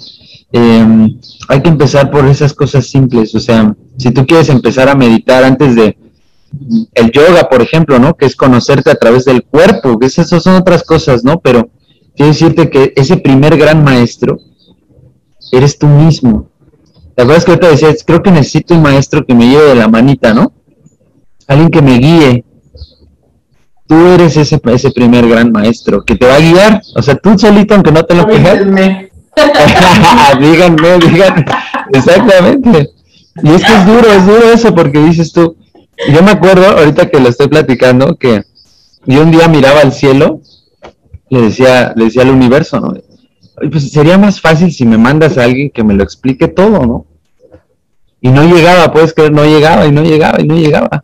Speaker 3: Em, hay que empezar por esas cosas simples. O sea, si tú quieres empezar a meditar antes de, el yoga, por ejemplo, ¿no? Que es conocerte a través del cuerpo, que esas son otras cosas, ¿no? Pero quiero decirte que ese primer gran maestro eres tú mismo. ¿Te acuerdas que ahorita decías, creo que necesito un maestro que me lleve de la manita, ¿no? Alguien que me guíe. Tú eres ese, ese primer gran maestro que te va a guiar. O sea, tú solito, aunque no te lo creas. díganme, díganme. Exactamente. Y es que es duro, es duro eso, porque dices tú, yo me acuerdo, ahorita que lo estoy platicando, que yo un día miraba al cielo, le decía, le decía al universo, ¿no? Pues sería más fácil si me mandas a alguien que me lo explique todo, ¿no? Y no llegaba, puedes creer, no llegaba y no llegaba y no llegaba.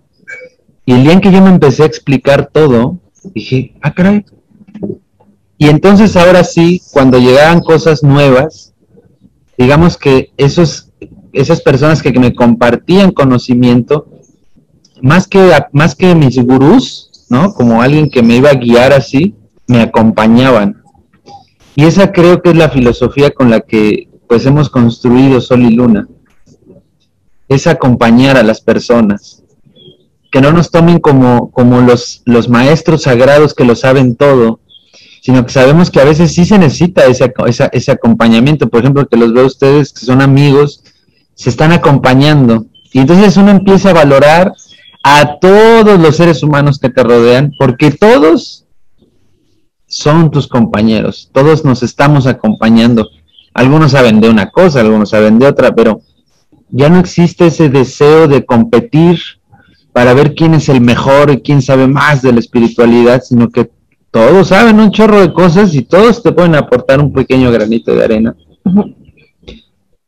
Speaker 3: Y el día en que yo me empecé a explicar todo, dije, ah, caray. Y entonces ahora sí, cuando llegaban cosas nuevas, digamos que esos, esas personas que me compartían conocimiento, más que, más que mis gurús, ¿no? Como alguien que me iba a guiar así, me acompañaban. Y esa creo que es la filosofía con la que pues hemos construido Sol y Luna. Es acompañar a las personas. Que no nos tomen como, como los, los maestros sagrados que lo saben todo, sino que sabemos que a veces sí se necesita ese, ese acompañamiento. Por ejemplo, que los veo ustedes que son amigos, se están acompañando. Y entonces uno empieza a valorar a todos los seres humanos que te rodean, porque todos son tus compañeros, todos nos estamos acompañando. Algunos saben de una cosa, algunos saben de otra, pero ya no existe ese deseo de competir para ver quién es el mejor y quién sabe más de la espiritualidad, sino que todos saben un chorro de cosas y todos te pueden aportar un pequeño granito de arena.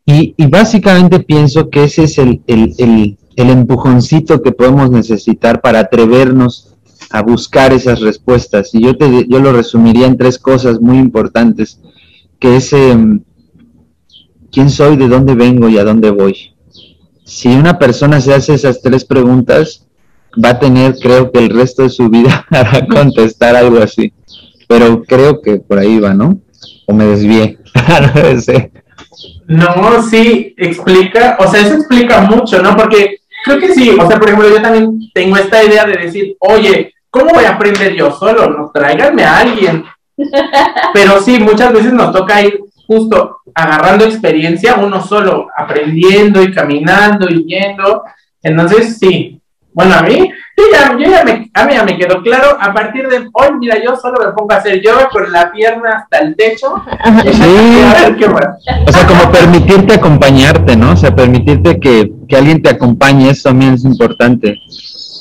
Speaker 3: y, básicamente pienso que ese es el, el, empujoncito que podemos necesitar para atrevernos a buscar esas respuestas. Y yo, te, yo lo resumiría en tres cosas muy importantes, que es em, quién soy, de dónde vengo y a dónde voy. Si una persona se hace esas tres preguntas, va a tener, creo que el resto de su vida para contestar algo así. Pero creo que por ahí va, ¿no? O me desvié.
Speaker 1: no, sí, explica, o sea, eso explica mucho, ¿no? Porque creo que sí, o sea, por ejemplo, yo también tengo esta idea de decir, oye, ¿cómo voy a aprender yo solo? No, tráiganme a alguien. Pero sí, muchas veces nos toca ir justo agarrando experiencia uno solo, aprendiendo y caminando y yendo. Entonces, sí, bueno, a mí, ya, me, a mí ya me quedó claro, a partir de hoy, mira, yo solo me pongo a hacer yoga con la pierna hasta el techo.
Speaker 3: Sí. O sea, como permitirte acompañarte, ¿no? O sea, permitirte que, alguien te acompañe, eso también es importante.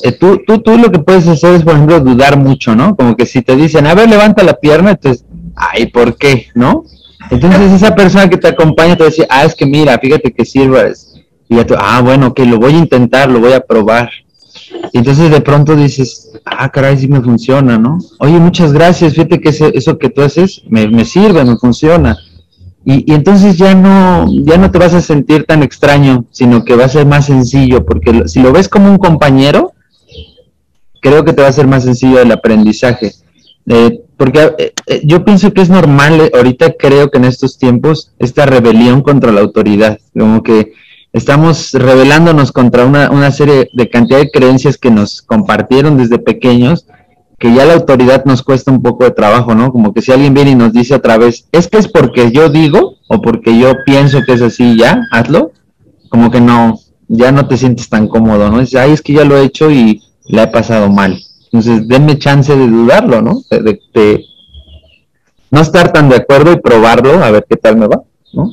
Speaker 3: Eh, tú, tú, tú lo que puedes hacer es, por ejemplo, dudar mucho, ¿no? Como que si te dicen, a ver, levanta la pierna, entonces, ay, ¿por qué? ¿No? Entonces esa persona que te acompaña te va a decir, ah, es que mira, fíjate que sirvas. Y ya tú, ah, bueno, que lo voy a intentar, lo voy a probar. Y entonces de pronto dices, ah, caray, sí me funciona, ¿no? Oye, muchas gracias, fíjate que eso que tú haces me, sirve, me funciona. Y, entonces ya no, ya no te vas a sentir tan extraño, sino que va a ser más sencillo, porque si lo ves como un compañero, creo que te va a ser más sencillo el aprendizaje. Eh, porque eh, eh, yo pienso que es normal, ahorita creo que en estos tiempos, esta rebelión contra la autoridad, como que estamos rebelándonos contra una, una serie de cantidad de creencias que nos compartieron desde pequeños, que ya la autoridad nos cuesta un poco de trabajo, ¿no? Como que si alguien viene y nos dice otra vez, es que es porque yo digo o porque yo pienso que es así, ya, hazlo, como que no, ya no te sientes tan cómodo, ¿no? Dices, ay, es que ya lo he hecho y le he pasado mal. Entonces, denme chance de dudarlo, ¿no? De, de no estar tan de acuerdo y probarlo, a ver qué tal me va, ¿no?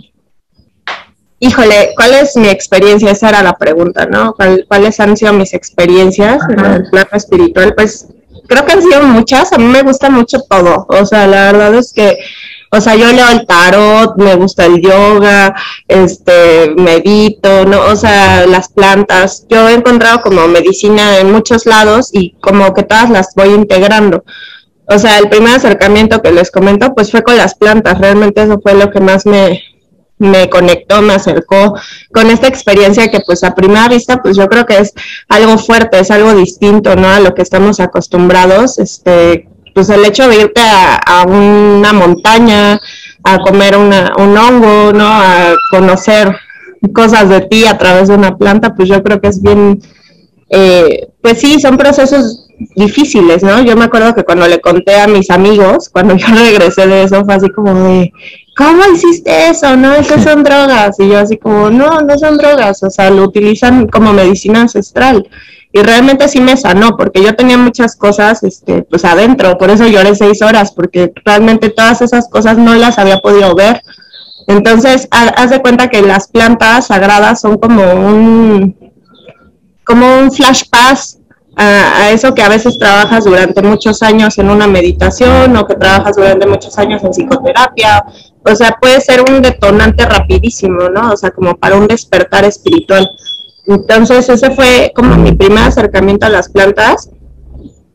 Speaker 4: Híjole, ¿cuál es mi experiencia? Esa era la pregunta, ¿no? ¿Cuáles han sido mis experiencias en el plano espiritual? Pues creo que han sido muchas, a mí me gusta mucho todo, o sea, la verdad es que, o sea, yo leo el tarot, me gusta el yoga, este, medito, ¿no? O sea, las plantas, yo he encontrado como medicina en muchos lados y como que todas las voy integrando. O sea, el primer acercamiento que les comento, pues fue con las plantas, realmente eso fue lo que más me, me conectó, me acercó con esta experiencia que pues a primera vista pues yo creo que es algo fuerte, es algo distinto, ¿no? A lo que estamos acostumbrados, este, pues el hecho de irte a, una montaña, a comer una, un hongo, ¿no? A conocer cosas de ti a través de una planta, pues yo creo que es bien, eh, pues sí, son procesos difíciles, ¿no? Yo me acuerdo que cuando le conté a mis amigos, cuando yo regresé de eso, fue así como de, ¿cómo hiciste eso? No, esas son drogas. Y yo así como, no, no son drogas, o sea, lo utilizan como medicina ancestral. Y realmente sí me sanó, porque yo tenía muchas cosas, este, pues adentro, por eso lloré seis horas, porque realmente todas esas cosas no las había podido ver. Entonces, haz de cuenta que las plantas sagradas son como un, como un flash pass a, eso que a veces trabajas durante muchos años en una meditación o que trabajas durante muchos años en psicoterapia. O sea, puede ser un detonante rapidísimo, ¿no? O sea, como para un despertar espiritual. Entonces, ese fue como mi primer acercamiento a las plantas,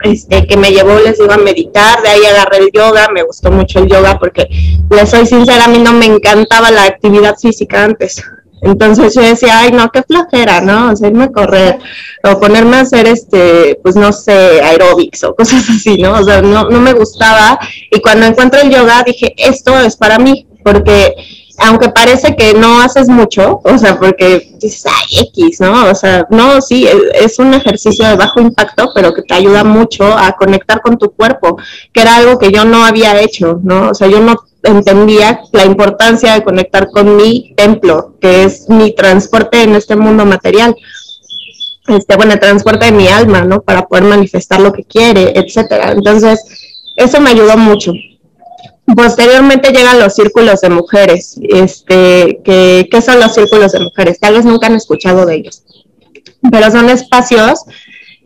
Speaker 4: este, que me llevó, les digo, a meditar, de ahí agarré el yoga, me gustó mucho el yoga porque, les soy sincera, a mí no me encantaba la actividad física antes. Entonces yo decía, ay, no, qué flojera, ¿no? O sea, irme a correr o ponerme a hacer, este, pues no sé, aeróbics o cosas así, ¿no? O sea, no, no me gustaba. Y cuando encuentro el yoga dije, esto es para mí, porque aunque parece que no haces mucho, o sea, porque dices, ay, X, ¿no? O sea, no, sí, es un ejercicio de bajo impacto, pero que te ayuda mucho a conectar con tu cuerpo, que era algo que yo no había hecho, ¿no? O sea, yo no entendía la importancia de conectar con mi templo, que es mi transporte en este mundo material. Este, bueno, transporte de mi alma, ¿no? Para poder manifestar lo que quiere, etcétera. Entonces, eso me ayudó mucho. Posteriormente llegan los círculos de mujeres. Este, que, ¿Qué son los círculos de mujeres? Tal vez nunca han escuchado de ellos. Pero son espacios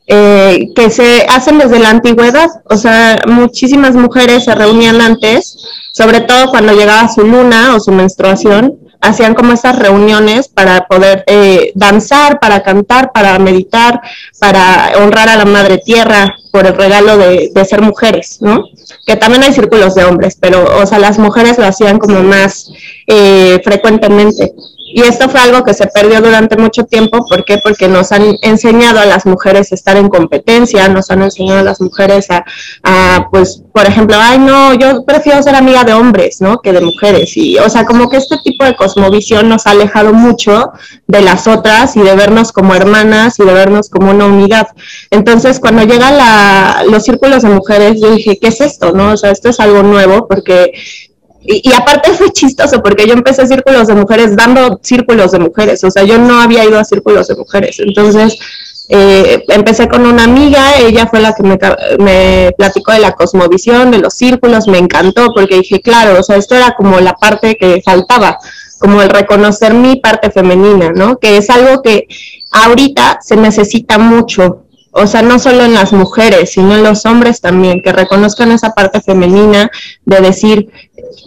Speaker 4: eh, que se hacen desde la antigüedad. O sea, muchísimas mujeres se reunían antes, sobre todo cuando llegaba su luna o su menstruación, hacían como estas reuniones para poder eh, danzar, para cantar, para meditar, para honrar a la madre tierra por el regalo de, de, ser mujeres, ¿no? Que también hay círculos de hombres, pero, o sea, las mujeres lo hacían como más eh, frecuentemente. Y esto fue algo que se perdió durante mucho tiempo. ¿Por qué? Porque nos han enseñado a las mujeres a estar en competencia, nos han enseñado a las mujeres a, a, pues, por ejemplo, ay, no, yo prefiero ser amiga de hombres, ¿no? Que de mujeres. Y, o sea, como que este tipo de cosmovisión nos ha alejado mucho de las otras y de vernos como hermanas y de vernos como una unidad. Entonces, cuando llegan los círculos de mujeres, yo dije, ¿qué es esto? ¿No? O sea, esto es algo nuevo porque y, aparte fue chistoso porque yo empecé círculos de mujeres dando círculos de mujeres, o sea, yo no había ido a círculos de mujeres. Entonces, eh, empecé con una amiga, ella fue la que me, me, platicó de la cosmovisión, de los círculos, me encantó porque dije, claro, o sea, esto era como la parte que faltaba, como el reconocer mi parte femenina, ¿no? Que es algo que ahorita se necesita mucho, o sea, no solo en las mujeres, sino en los hombres también, que reconozcan esa parte femenina de decir,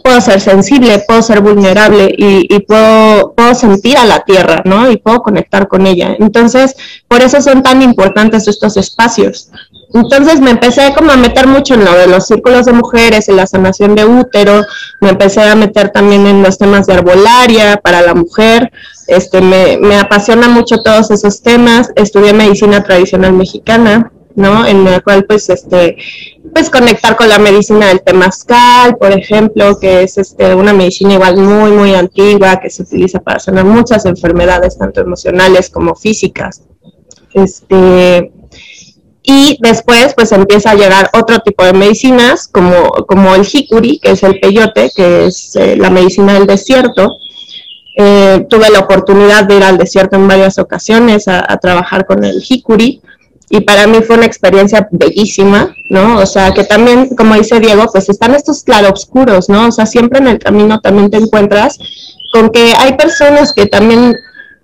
Speaker 4: puedo ser sensible, puedo ser vulnerable y, puedo, puedo sentir a la tierra, ¿no? Y puedo conectar con ella. Entonces, por eso son tan importantes estos espacios. Entonces me empecé como a meter mucho en lo de los círculos de mujeres, en la sanación de útero, me empecé a meter también en los temas de herbolaria para la mujer, este, me, me apasiona mucho todos esos temas, estudié medicina tradicional mexicana, ¿no? En la cual, pues, este, pues conectar con la medicina del temazcal, por ejemplo, que es este, una medicina igual muy, muy antigua, que se utiliza para sanar muchas enfermedades, tanto emocionales como físicas. Este, y después, pues, empieza a llegar otro tipo de medicinas, como, como el jicuri, que es el peyote, que es eh, la medicina del desierto, eh, tuve la oportunidad de ir al desierto en varias ocasiones a, trabajar con el jicuri y para mí fue una experiencia bellísima, ¿no? O sea, que también, como dice Diego, pues están estos claroscuros, ¿no? O sea, siempre en el camino también te encuentras con que hay personas que también,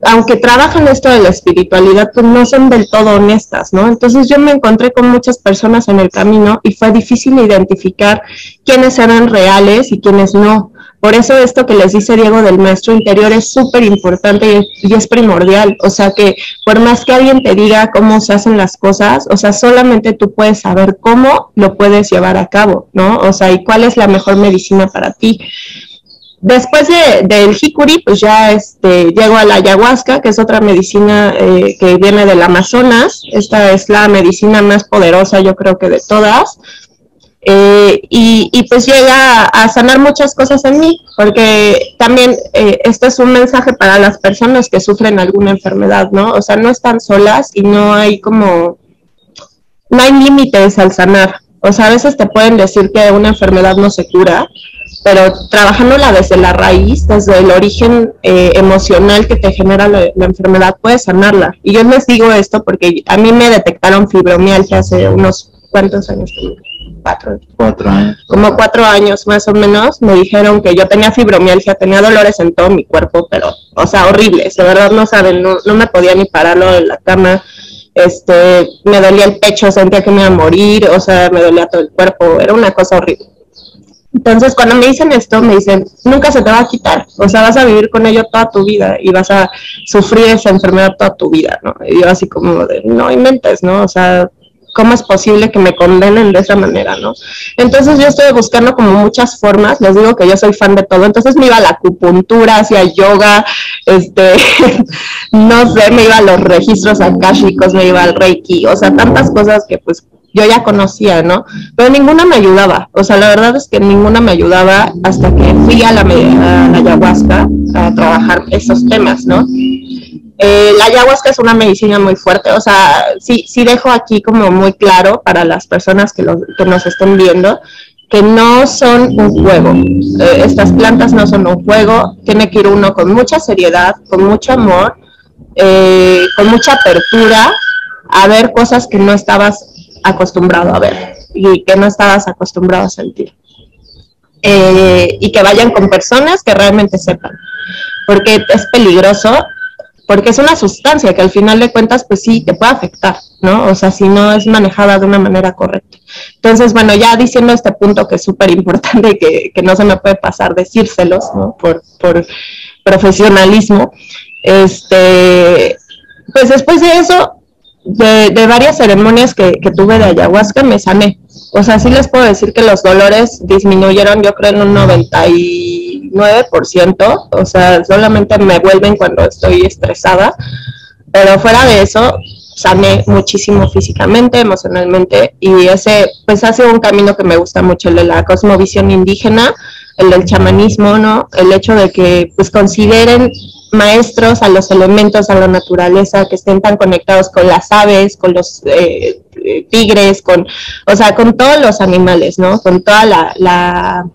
Speaker 4: aunque trabajan esto de la espiritualidad, pues no son del todo honestas, ¿no? Entonces yo me encontré con muchas personas en el camino y fue difícil identificar quiénes eran reales y quiénes no. Por eso esto que les dice Diego del maestro interior es súper importante y, es primordial. O sea que por más que alguien te diga cómo se hacen las cosas, o sea, solamente tú puedes saber cómo lo puedes llevar a cabo, ¿no? O sea, y cuál es la mejor medicina para ti. Después de, del jicuri, pues ya este, llego a la ayahuasca, que es otra medicina eh, que viene del Amazonas. Esta es la medicina más poderosa, yo creo que de todas eh, y, y, pues llega a sanar muchas cosas en mí, porque también eh, este es un mensaje para las personas que sufren alguna enfermedad, ¿no? O sea, no están solas y no hay como, no hay límites al sanar. O sea, a veces te pueden decir que una enfermedad no se cura, pero trabajándola desde la raíz, desde el origen eh, emocional que te genera la, enfermedad, puedes sanarla. Y yo les digo esto porque a mí me detectaron fibromialgia hace unos cuantos años cuatro,
Speaker 3: cuatro años.
Speaker 4: Como cuatro años más o menos, me dijeron que yo tenía fibromialgia, tenía dolores en todo mi cuerpo, pero, o sea, horribles, de verdad no saben, no, no me podía ni pararlo de la cama, este, me dolía el pecho, sentía que me iba a morir, o sea, me dolía todo el cuerpo, era una cosa horrible. Entonces, cuando me dicen esto, me dicen, nunca se te va a quitar, o sea, vas a vivir con ello toda tu vida y vas a sufrir esa enfermedad toda tu vida, ¿no? Y yo así como de, no inventes, ¿no? O sea, ¿cómo es posible que me condenen de esa manera, no? Entonces yo estoy buscando como muchas formas, les digo que yo soy fan de todo, entonces me iba a la acupuntura, hacia yoga, este, no sé, me iba a los registros akashicos, me iba al reiki, o sea, tantas cosas que pues yo ya conocía, ¿no? Pero ninguna me ayudaba, o sea, la verdad es que ninguna me ayudaba hasta que fui a la, a la ayahuasca a trabajar esos temas, ¿no? Eh, la ayahuasca es una medicina muy fuerte, o sea, sí, sí dejo aquí como muy claro para las personas que, nos estén viendo que no son un juego. Eh, estas plantas no son un juego, tiene que ir uno con mucha seriedad, con mucho amor, eh, con mucha apertura a ver cosas que no estabas acostumbrado a ver y que no estabas acostumbrado a sentir. Y que vayan con personas que realmente sepan, porque es peligroso porque es una sustancia que al final de cuentas, pues sí, te puede afectar, ¿no? O sea, si no es manejada de una manera correcta. Entonces, bueno, ya diciendo este punto que es súper importante, que, que no se me puede pasar decírselos, ¿no? Por, por profesionalismo, este, pues después de eso, de, de varias ceremonias que, que tuve de ayahuasca, me sané. O sea, sí les puedo decir que los dolores disminuyeron, yo creo, en un 99%. O sea, solamente me vuelven cuando estoy estresada. Pero fuera de eso, sané muchísimo físicamente, emocionalmente. Y ese, pues, ha sido un camino que me gusta mucho, el de la cosmovisión indígena, el del chamanismo, ¿no? El hecho de que, pues, consideren maestros a los elementos, a la naturaleza, que estén tan conectados con las aves, con los eh, tigres, con, o sea, con todos los animales, ¿no? Con toda la,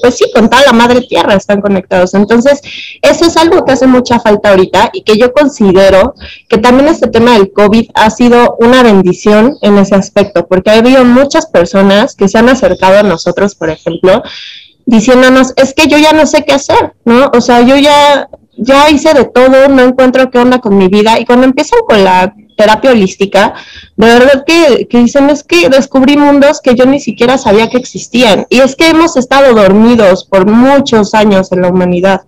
Speaker 4: pues sí, con toda la madre tierra están conectados. Entonces, eso es algo que hace mucha falta ahorita y que yo considero que también este tema del COVID ha sido una bendición en ese aspecto, porque ha habido muchas personas que se han acercado a nosotros, por ejemplo, diciéndonos, es que yo ya no sé qué hacer, ¿no? O sea, yo ya ya hice de todo, no encuentro qué onda con mi vida. Y cuando empiezan con la terapia holística, de verdad que, que, dicen es que descubrí mundos que yo ni siquiera sabía que existían. Y es que hemos estado dormidos por muchos años en la humanidad.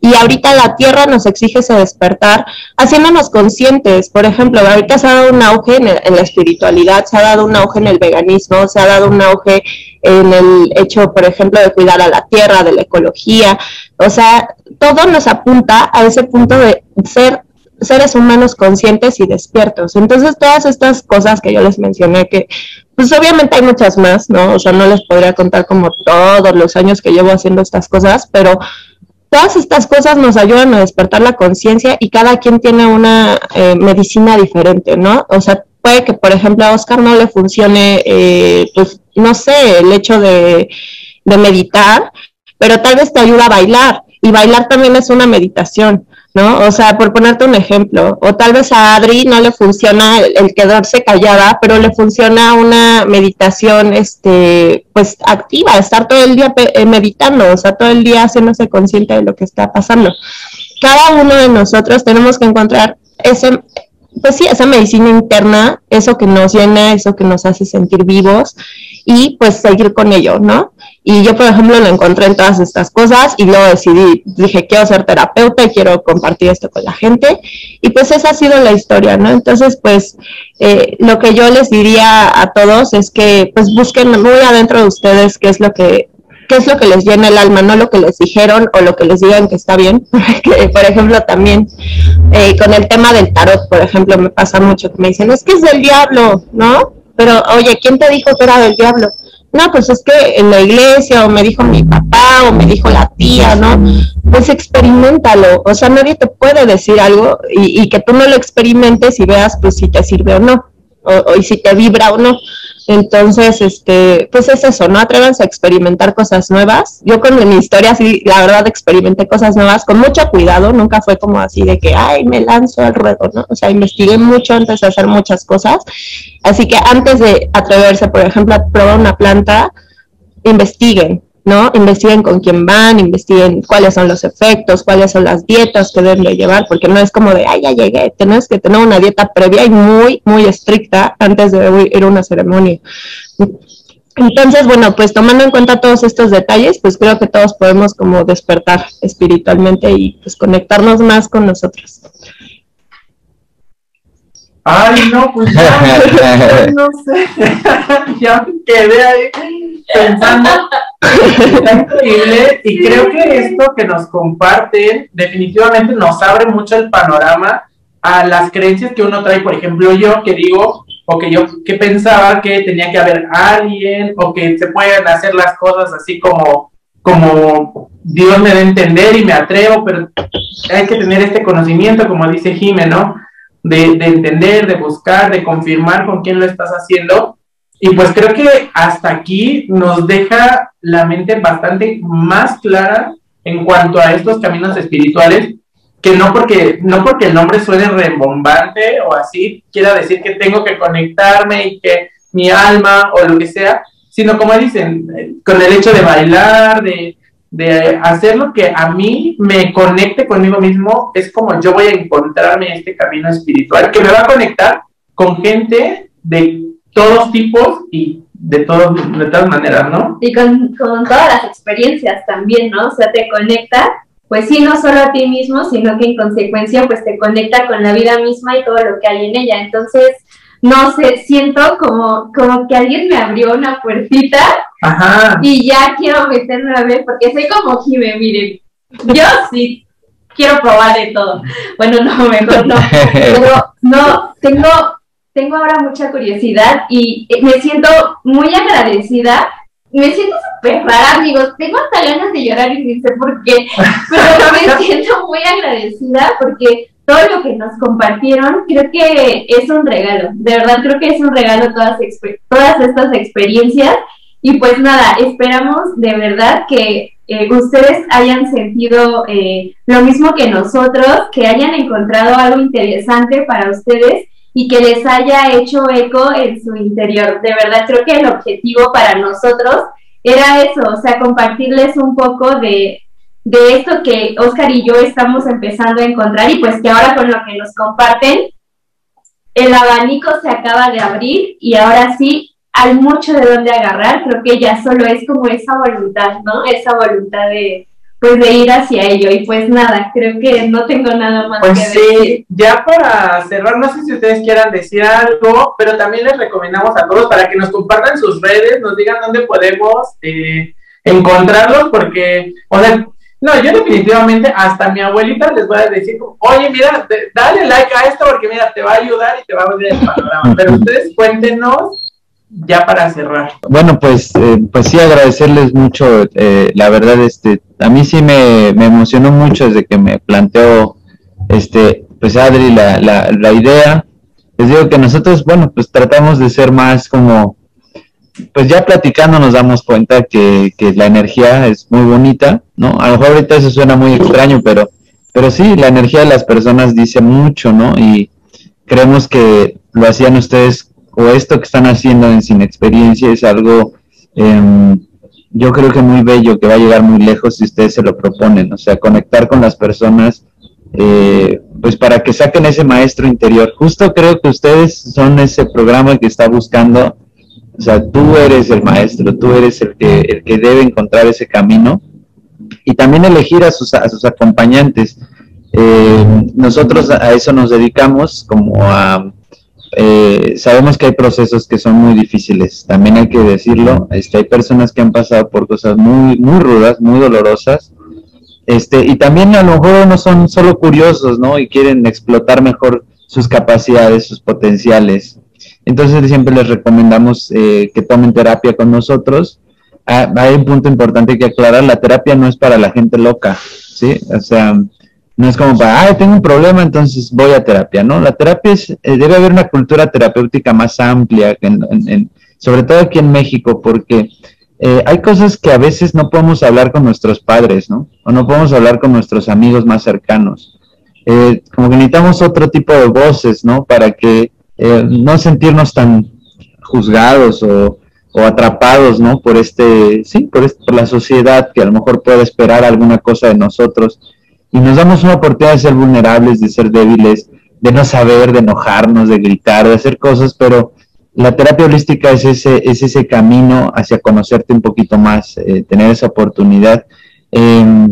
Speaker 4: Y ahorita la Tierra nos exige ese despertar, haciéndonos conscientes. Por ejemplo, ahorita se ha dado un auge en, en la espiritualidad, se ha dado un auge en el veganismo, se ha dado un auge en el hecho, por ejemplo, de cuidar a la tierra, de la ecología. O sea, todo nos apunta a ese punto de ser seres humanos conscientes y despiertos. Entonces, todas estas cosas que yo les mencioné, que pues obviamente hay muchas más, ¿no? O sea, no les podría contar como todos los años que llevo haciendo estas cosas, pero todas estas cosas nos ayudan a despertar la conciencia y cada quien tiene una eh, medicina diferente, ¿no? O sea, puede que, por ejemplo, a Oscar no le funcione, eh, pues, no sé, el hecho de, de meditar, pero tal vez te ayuda a bailar y bailar también es una meditación. ¿No? O sea, por ponerte un ejemplo, o tal vez a Adri no le funciona el, quedarse callada, pero le funciona una meditación, este, pues activa, estar todo el día eh, meditando, o sea, todo el día haciéndose consciente de lo que está pasando. Cada uno de nosotros tenemos que encontrar ese, pues sí, esa medicina interna, eso que nos llena, eso que nos hace sentir vivos y pues seguir con ello, ¿no? Y yo, por ejemplo, lo encontré en todas estas cosas y luego decidí, dije, quiero ser terapeuta y quiero compartir esto con la gente. Y pues esa ha sido la historia, ¿no? Entonces, pues eh, lo que yo les diría a todos es que pues busquen muy adentro de ustedes qué es lo que qué es lo que les llena el alma, no lo que les dijeron o lo que les digan que está bien. Por ejemplo, también eh, con el tema del tarot, por ejemplo, me pasa mucho que me dicen, es que es del diablo, ¿no? Pero, oye, ¿quién te dijo que era del diablo? No, pues es que en la iglesia, o me dijo mi papá, o me dijo la tía, ¿no? Pues experimentalo. O sea, nadie te puede decir algo y, y que tú no lo experimentes y veas, pues, si te sirve o no, o, o y si te vibra o no. Entonces, este, pues es eso, ¿no? Atrévanse a experimentar cosas nuevas. Yo con mi historia, sí, la verdad, experimenté cosas nuevas con mucho cuidado, nunca fue como así de que, ay, me lanzo al ruedo, ¿no? O sea, investigué mucho antes de hacer muchas cosas. Así que antes de atreverse, por ejemplo, a probar una planta, investiguen, ¿no? Investiguen con quién van, investiguen cuáles son los efectos, cuáles son las dietas que deben de llevar, porque no es como de, ay, ya llegué, tienes que tener una dieta previa y muy, muy estricta antes de ir a una ceremonia. Entonces, bueno, pues tomando en cuenta todos estos detalles, pues creo que todos podemos como despertar espiritualmente y pues conectarnos más con nosotros.
Speaker 1: Ay, no, pues ya, no sé, ya me quedé ahí pensando, está increíble y creo que esto que nos comparten definitivamente nos abre mucho el panorama a las creencias que uno trae, por ejemplo, yo que digo, o que yo que pensaba que tenía que haber alguien, o que se pueden hacer las cosas así como, como Dios me da a entender y me atrevo, pero hay que tener este conocimiento, como dice Jimé, ¿no? De, de, entender, de buscar, de confirmar con quién lo estás haciendo. Y pues creo que hasta aquí nos deja la mente bastante más clara en cuanto a estos caminos espirituales, que no porque, no porque el nombre suene rembombante o así, quiera decir que tengo que conectarme y que mi alma o lo que sea, sino como dicen, con el hecho de bailar, de, de hacer lo que a mí me conecte conmigo mismo, es como yo voy a encontrarme este camino espiritual que me va a conectar con gente de todos tipos y de, todos, de todas maneras, ¿no?
Speaker 2: Y con, con todas las experiencias también, ¿no? O sea, te conecta, pues sí, no solo a ti mismo, sino que en consecuencia, pues te conecta con la vida misma y todo lo que hay en ella. Entonces, no sé, siento como, como que alguien me abrió una puertita
Speaker 1: Ajá.
Speaker 2: y ya quiero meterme a ver, porque soy como Jime, miren, yo sí quiero probar de todo. Bueno, no, mejor no, pero no, tengo, tengo ahora mucha curiosidad y me siento muy agradecida. Me siento súper rara, amigos. Tengo hasta ganas de llorar y no sé por qué, pero me siento muy agradecida porque todo lo que nos compartieron creo que es un regalo. De verdad, creo que es un regalo todas, todas estas experiencias. Y pues nada, esperamos de verdad que eh, ustedes hayan sentido eh, lo mismo que nosotros, que hayan encontrado algo interesante para ustedes y que les haya hecho eco en su interior. De verdad, creo que el objetivo para nosotros era eso, o sea, compartirles un poco de, de esto que Oscar y yo estamos empezando a encontrar y pues que ahora con lo que nos comparten, el abanico se acaba de abrir y ahora sí hay mucho de dónde agarrar, creo que ya solo es como esa voluntad, ¿no? Esa voluntad de pues de ir hacia ello y pues nada, creo que no tengo nada más
Speaker 1: Pues
Speaker 2: que
Speaker 1: sí,
Speaker 2: decir.
Speaker 1: ya para cerrar, no sé si ustedes quieran decir algo, pero también les recomendamos a todos para que nos compartan sus redes, nos digan dónde podemos eh, encontrarlos, porque, o sea, no, yo definitivamente hasta mi abuelita les voy a decir, oye, mira, te- dale like a esto porque mira, te va a ayudar y te va a abrir el panorama. Pero ustedes cuéntenos ya para cerrar.
Speaker 3: Bueno, pues, eh, pues sí, agradecerles mucho. eh, la verdad, este, a mí sí me, me emocionó mucho desde que me planteó, este, pues Adri la, la, la idea. Les digo que nosotros, bueno, pues tratamos de ser más como, pues ya platicando nos damos cuenta que, que la energía es muy bonita, ¿no? A lo mejor ahorita eso suena muy extraño, pero, pero sí, la energía de las personas dice mucho, ¿no? Y creemos que lo hacían ustedes o esto que están haciendo en Sin Experiencia es algo, em, yo creo que muy bello, que va a llegar muy lejos si ustedes se lo proponen, o sea, conectar con las personas, eh, pues para que saquen ese maestro interior. Justo creo que ustedes son ese programa que está buscando, o sea, tú eres el maestro, tú eres el que, el que debe encontrar ese camino y también elegir a sus, a sus acompañantes. Eh, nosotros a eso nos dedicamos como a eh, sabemos que hay procesos que son muy difíciles, también hay que decirlo, este, hay personas que han pasado por cosas muy, muy rudas, muy dolorosas, este, y también a lo mejor no son solo curiosos, ¿no? Y quieren explotar mejor sus capacidades, sus potenciales. Entonces siempre les recomendamos eh, que tomen terapia con nosotros. Ah, hay un punto importante que aclarar, la terapia no es para la gente loca, ¿sí? O sea, no es como para, ah, tengo un problema, entonces voy a terapia, ¿no? La terapia es, eh, debe haber una cultura terapéutica más amplia, en- sobre todo aquí en México, porque eh, hay cosas que a veces no podemos hablar con nuestros padres, ¿no? O no podemos hablar con nuestros amigos más cercanos. Eh, como que necesitamos otro tipo de voces, ¿no? Para que eh, no sentirnos tan juzgados o, o atrapados, ¿no? Por este, sí, por, este- por la sociedad que a lo mejor puede esperar alguna cosa de nosotros y nos damos una oportunidad de ser vulnerables, de ser débiles, de no saber, de enojarnos, de gritar, de hacer cosas, pero la terapia holística es ese, es ese camino hacia conocerte un poquito más, eh, tener esa oportunidad, eh,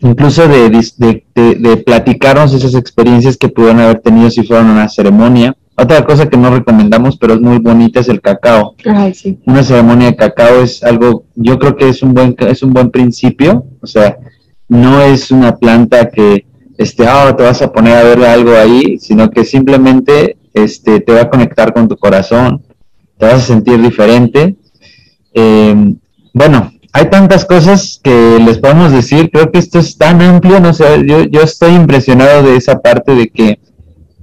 Speaker 3: incluso de, de, de- de platicarnos esas experiencias que pudieron haber tenido si fueron a una ceremonia. Otra cosa que no recomendamos, pero es muy bonita, es el cacao
Speaker 4: Ay, sí.
Speaker 3: una ceremonia de cacao es algo, yo creo que es un buen, es un buen principio, o sea, no es una planta que, este, ah, te vas a poner a ver algo ahí, sino que simplemente, este, te va a conectar con tu corazón, te vas a sentir diferente. Eh, bueno, hay tantas cosas que les podemos decir, creo que esto es tan amplio, no sé, yo, yo estoy impresionado de esa parte de que,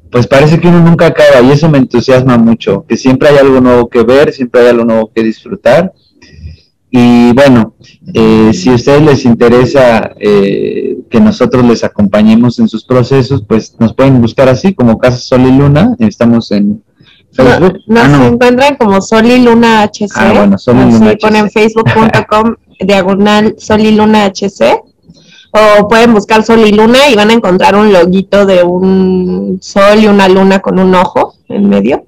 Speaker 3: pues parece que uno nunca acaba y eso me entusiasma mucho, que siempre hay algo nuevo que ver, siempre hay algo nuevo que disfrutar. Y bueno, eh, si a ustedes les interesa eh, que nosotros les acompañemos en sus procesos, pues nos pueden buscar así como Casa Sol y Luna. Estamos en Facebook.
Speaker 4: Nos
Speaker 3: Ah, no.
Speaker 4: encuentran como Sol y Luna HC.
Speaker 3: Ah, bueno, Sol y Luna HC.
Speaker 4: ponen facebook.com diagonal Sol y Luna HC o pueden buscar Sol y Luna y van a encontrar un loguito de un sol y una luna con un ojo en medio.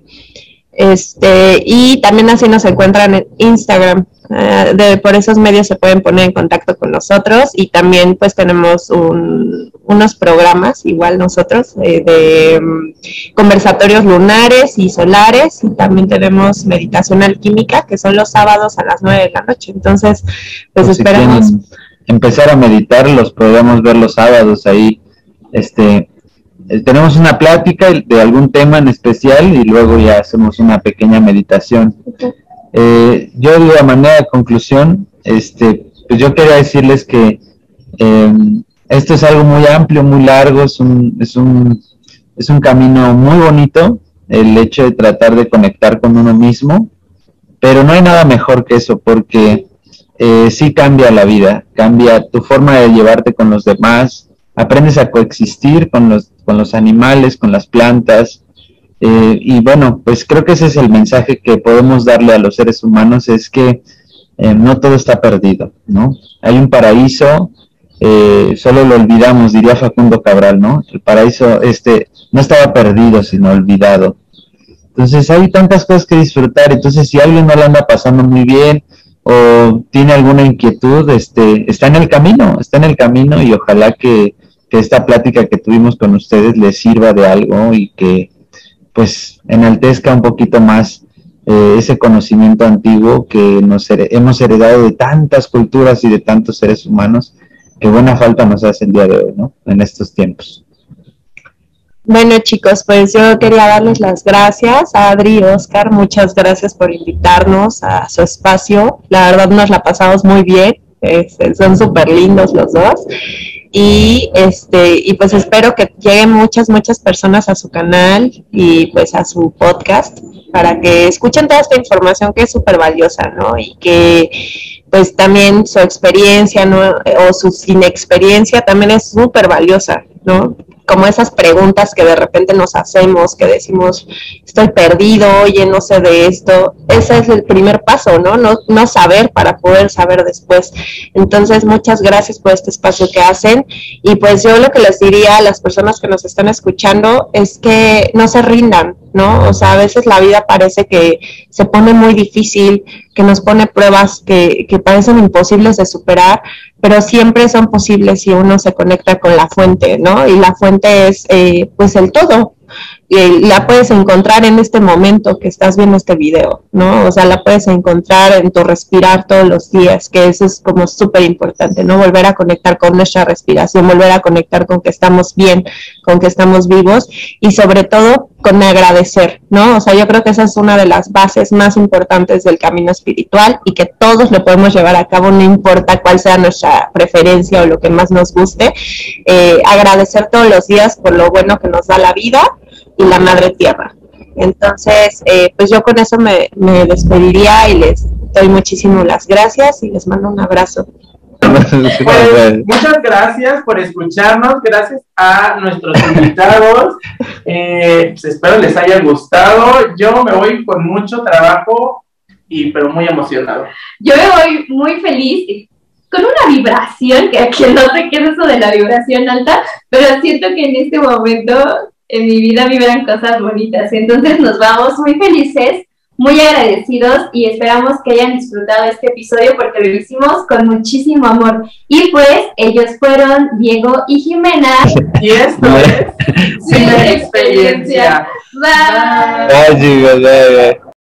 Speaker 4: Este, y también así nos encuentran en Instagram. Eh, de, por esos medios se pueden poner en contacto con nosotros y también pues tenemos unos programas, igual nosotros, eh, de mm, conversatorios lunares y solares y también tenemos meditación alquímica que son los sábados a las 9 de la noche. Entonces, pues esperamos
Speaker 3: empezar a meditar, los podemos ver los sábados ahí. Este, eh, tenemos una plática de algún tema en especial y luego ya hacemos una pequeña meditación. Eh, yo de manera de conclusión, este, pues yo quería decirles que em, esto es algo muy amplio, muy largo, es un, es un, es un camino muy bonito, el hecho de tratar de conectar con uno mismo, pero no hay nada mejor que eso, porque eh, sí cambia la vida, cambia tu forma de llevarte con los demás, aprendes a coexistir con los, con los animales, con las plantas. Eh, y bueno, pues creo que ese es el mensaje que podemos darle a los seres humanos, es que eh, no todo está perdido, ¿no? Hay un paraíso, solo lo olvidamos, diría Facundo Cabral, ¿no? El paraíso este no estaba perdido, sino olvidado. Entonces hay tantas cosas que disfrutar, entonces si alguien no lo anda pasando muy bien, o tiene alguna inquietud, este, está en el camino, está en el camino y ojalá que, esta plática que tuvimos con ustedes les sirva de algo y que pues enaltezca un poquito más eh, ese conocimiento antiguo que nos hemos heredado de tantas culturas y de tantos seres humanos que buena falta nos hace el día de hoy, ¿no? En estos tiempos.
Speaker 4: Bueno, chicos, pues yo quería darles las gracias a Adri y Oscar. Muchas gracias por invitarnos a su espacio. La verdad nos la pasamos muy bien. Son súper lindos los dos. Y este, y pues espero que lleguen muchas, muchas personas a su canal y pues a su podcast para que escuchen toda esta información que es súper valiosa, ¿no? Y que pues también su experiencia, ¿no? O su inexperiencia también es súper valiosa, ¿no? como esas preguntas que de repente nos hacemos, que decimos, estoy perdido, oye, no sé de esto. Ese es el primer paso, ¿no? No, no saber para poder saber después. Entonces, muchas gracias por este espacio que hacen. Y pues yo lo que les diría a las personas que nos están escuchando es que no se rindan, ¿no? O sea, a veces la vida parece que se pone muy difícil, que nos pone pruebas que, que parecen imposibles de superar, pero siempre son posibles si uno se conecta con la fuente, ¿no? Y la fuente es eh, pues el todo, la puedes encontrar en este momento que estás viendo este video, ¿no? O sea, la puedes encontrar en tu respirar todos los días, que eso es como súper importante, ¿no? Volver a conectar con nuestra respiración, volver a conectar con que estamos bien, con que estamos vivos y sobre todo con agradecer, ¿no? O sea, yo creo que esa es una de las bases más importantes del camino espiritual y que todos lo podemos llevar a cabo, no importa cuál sea nuestra preferencia o lo que más nos guste, eh, agradecer todos los días por lo bueno que nos da la vida y la madre tierra. Entonces, eh, pues yo con eso me, despediría y les doy muchísimas las gracias y les mando un abrazo.
Speaker 1: Pues, muchas gracias por escucharnos, gracias a nuestros invitados. Eh, pues, espero les haya gustado. Yo me voy con mucho trabajo y pero muy emocionado.
Speaker 2: Yo me voy muy feliz con una vibración, que aquí no sé qué es eso de la vibración alta, pero siento que en este momento en mi vida vibran cosas bonitas. Entonces nos vamos muy felices, muy agradecidos y esperamos que hayan disfrutado este episodio porque lo hicimos con muchísimo amor. Y pues ellos fueron Diego y Jimena.
Speaker 1: Y esto es Sin Experiencia.
Speaker 2: Bye.
Speaker 3: Bye,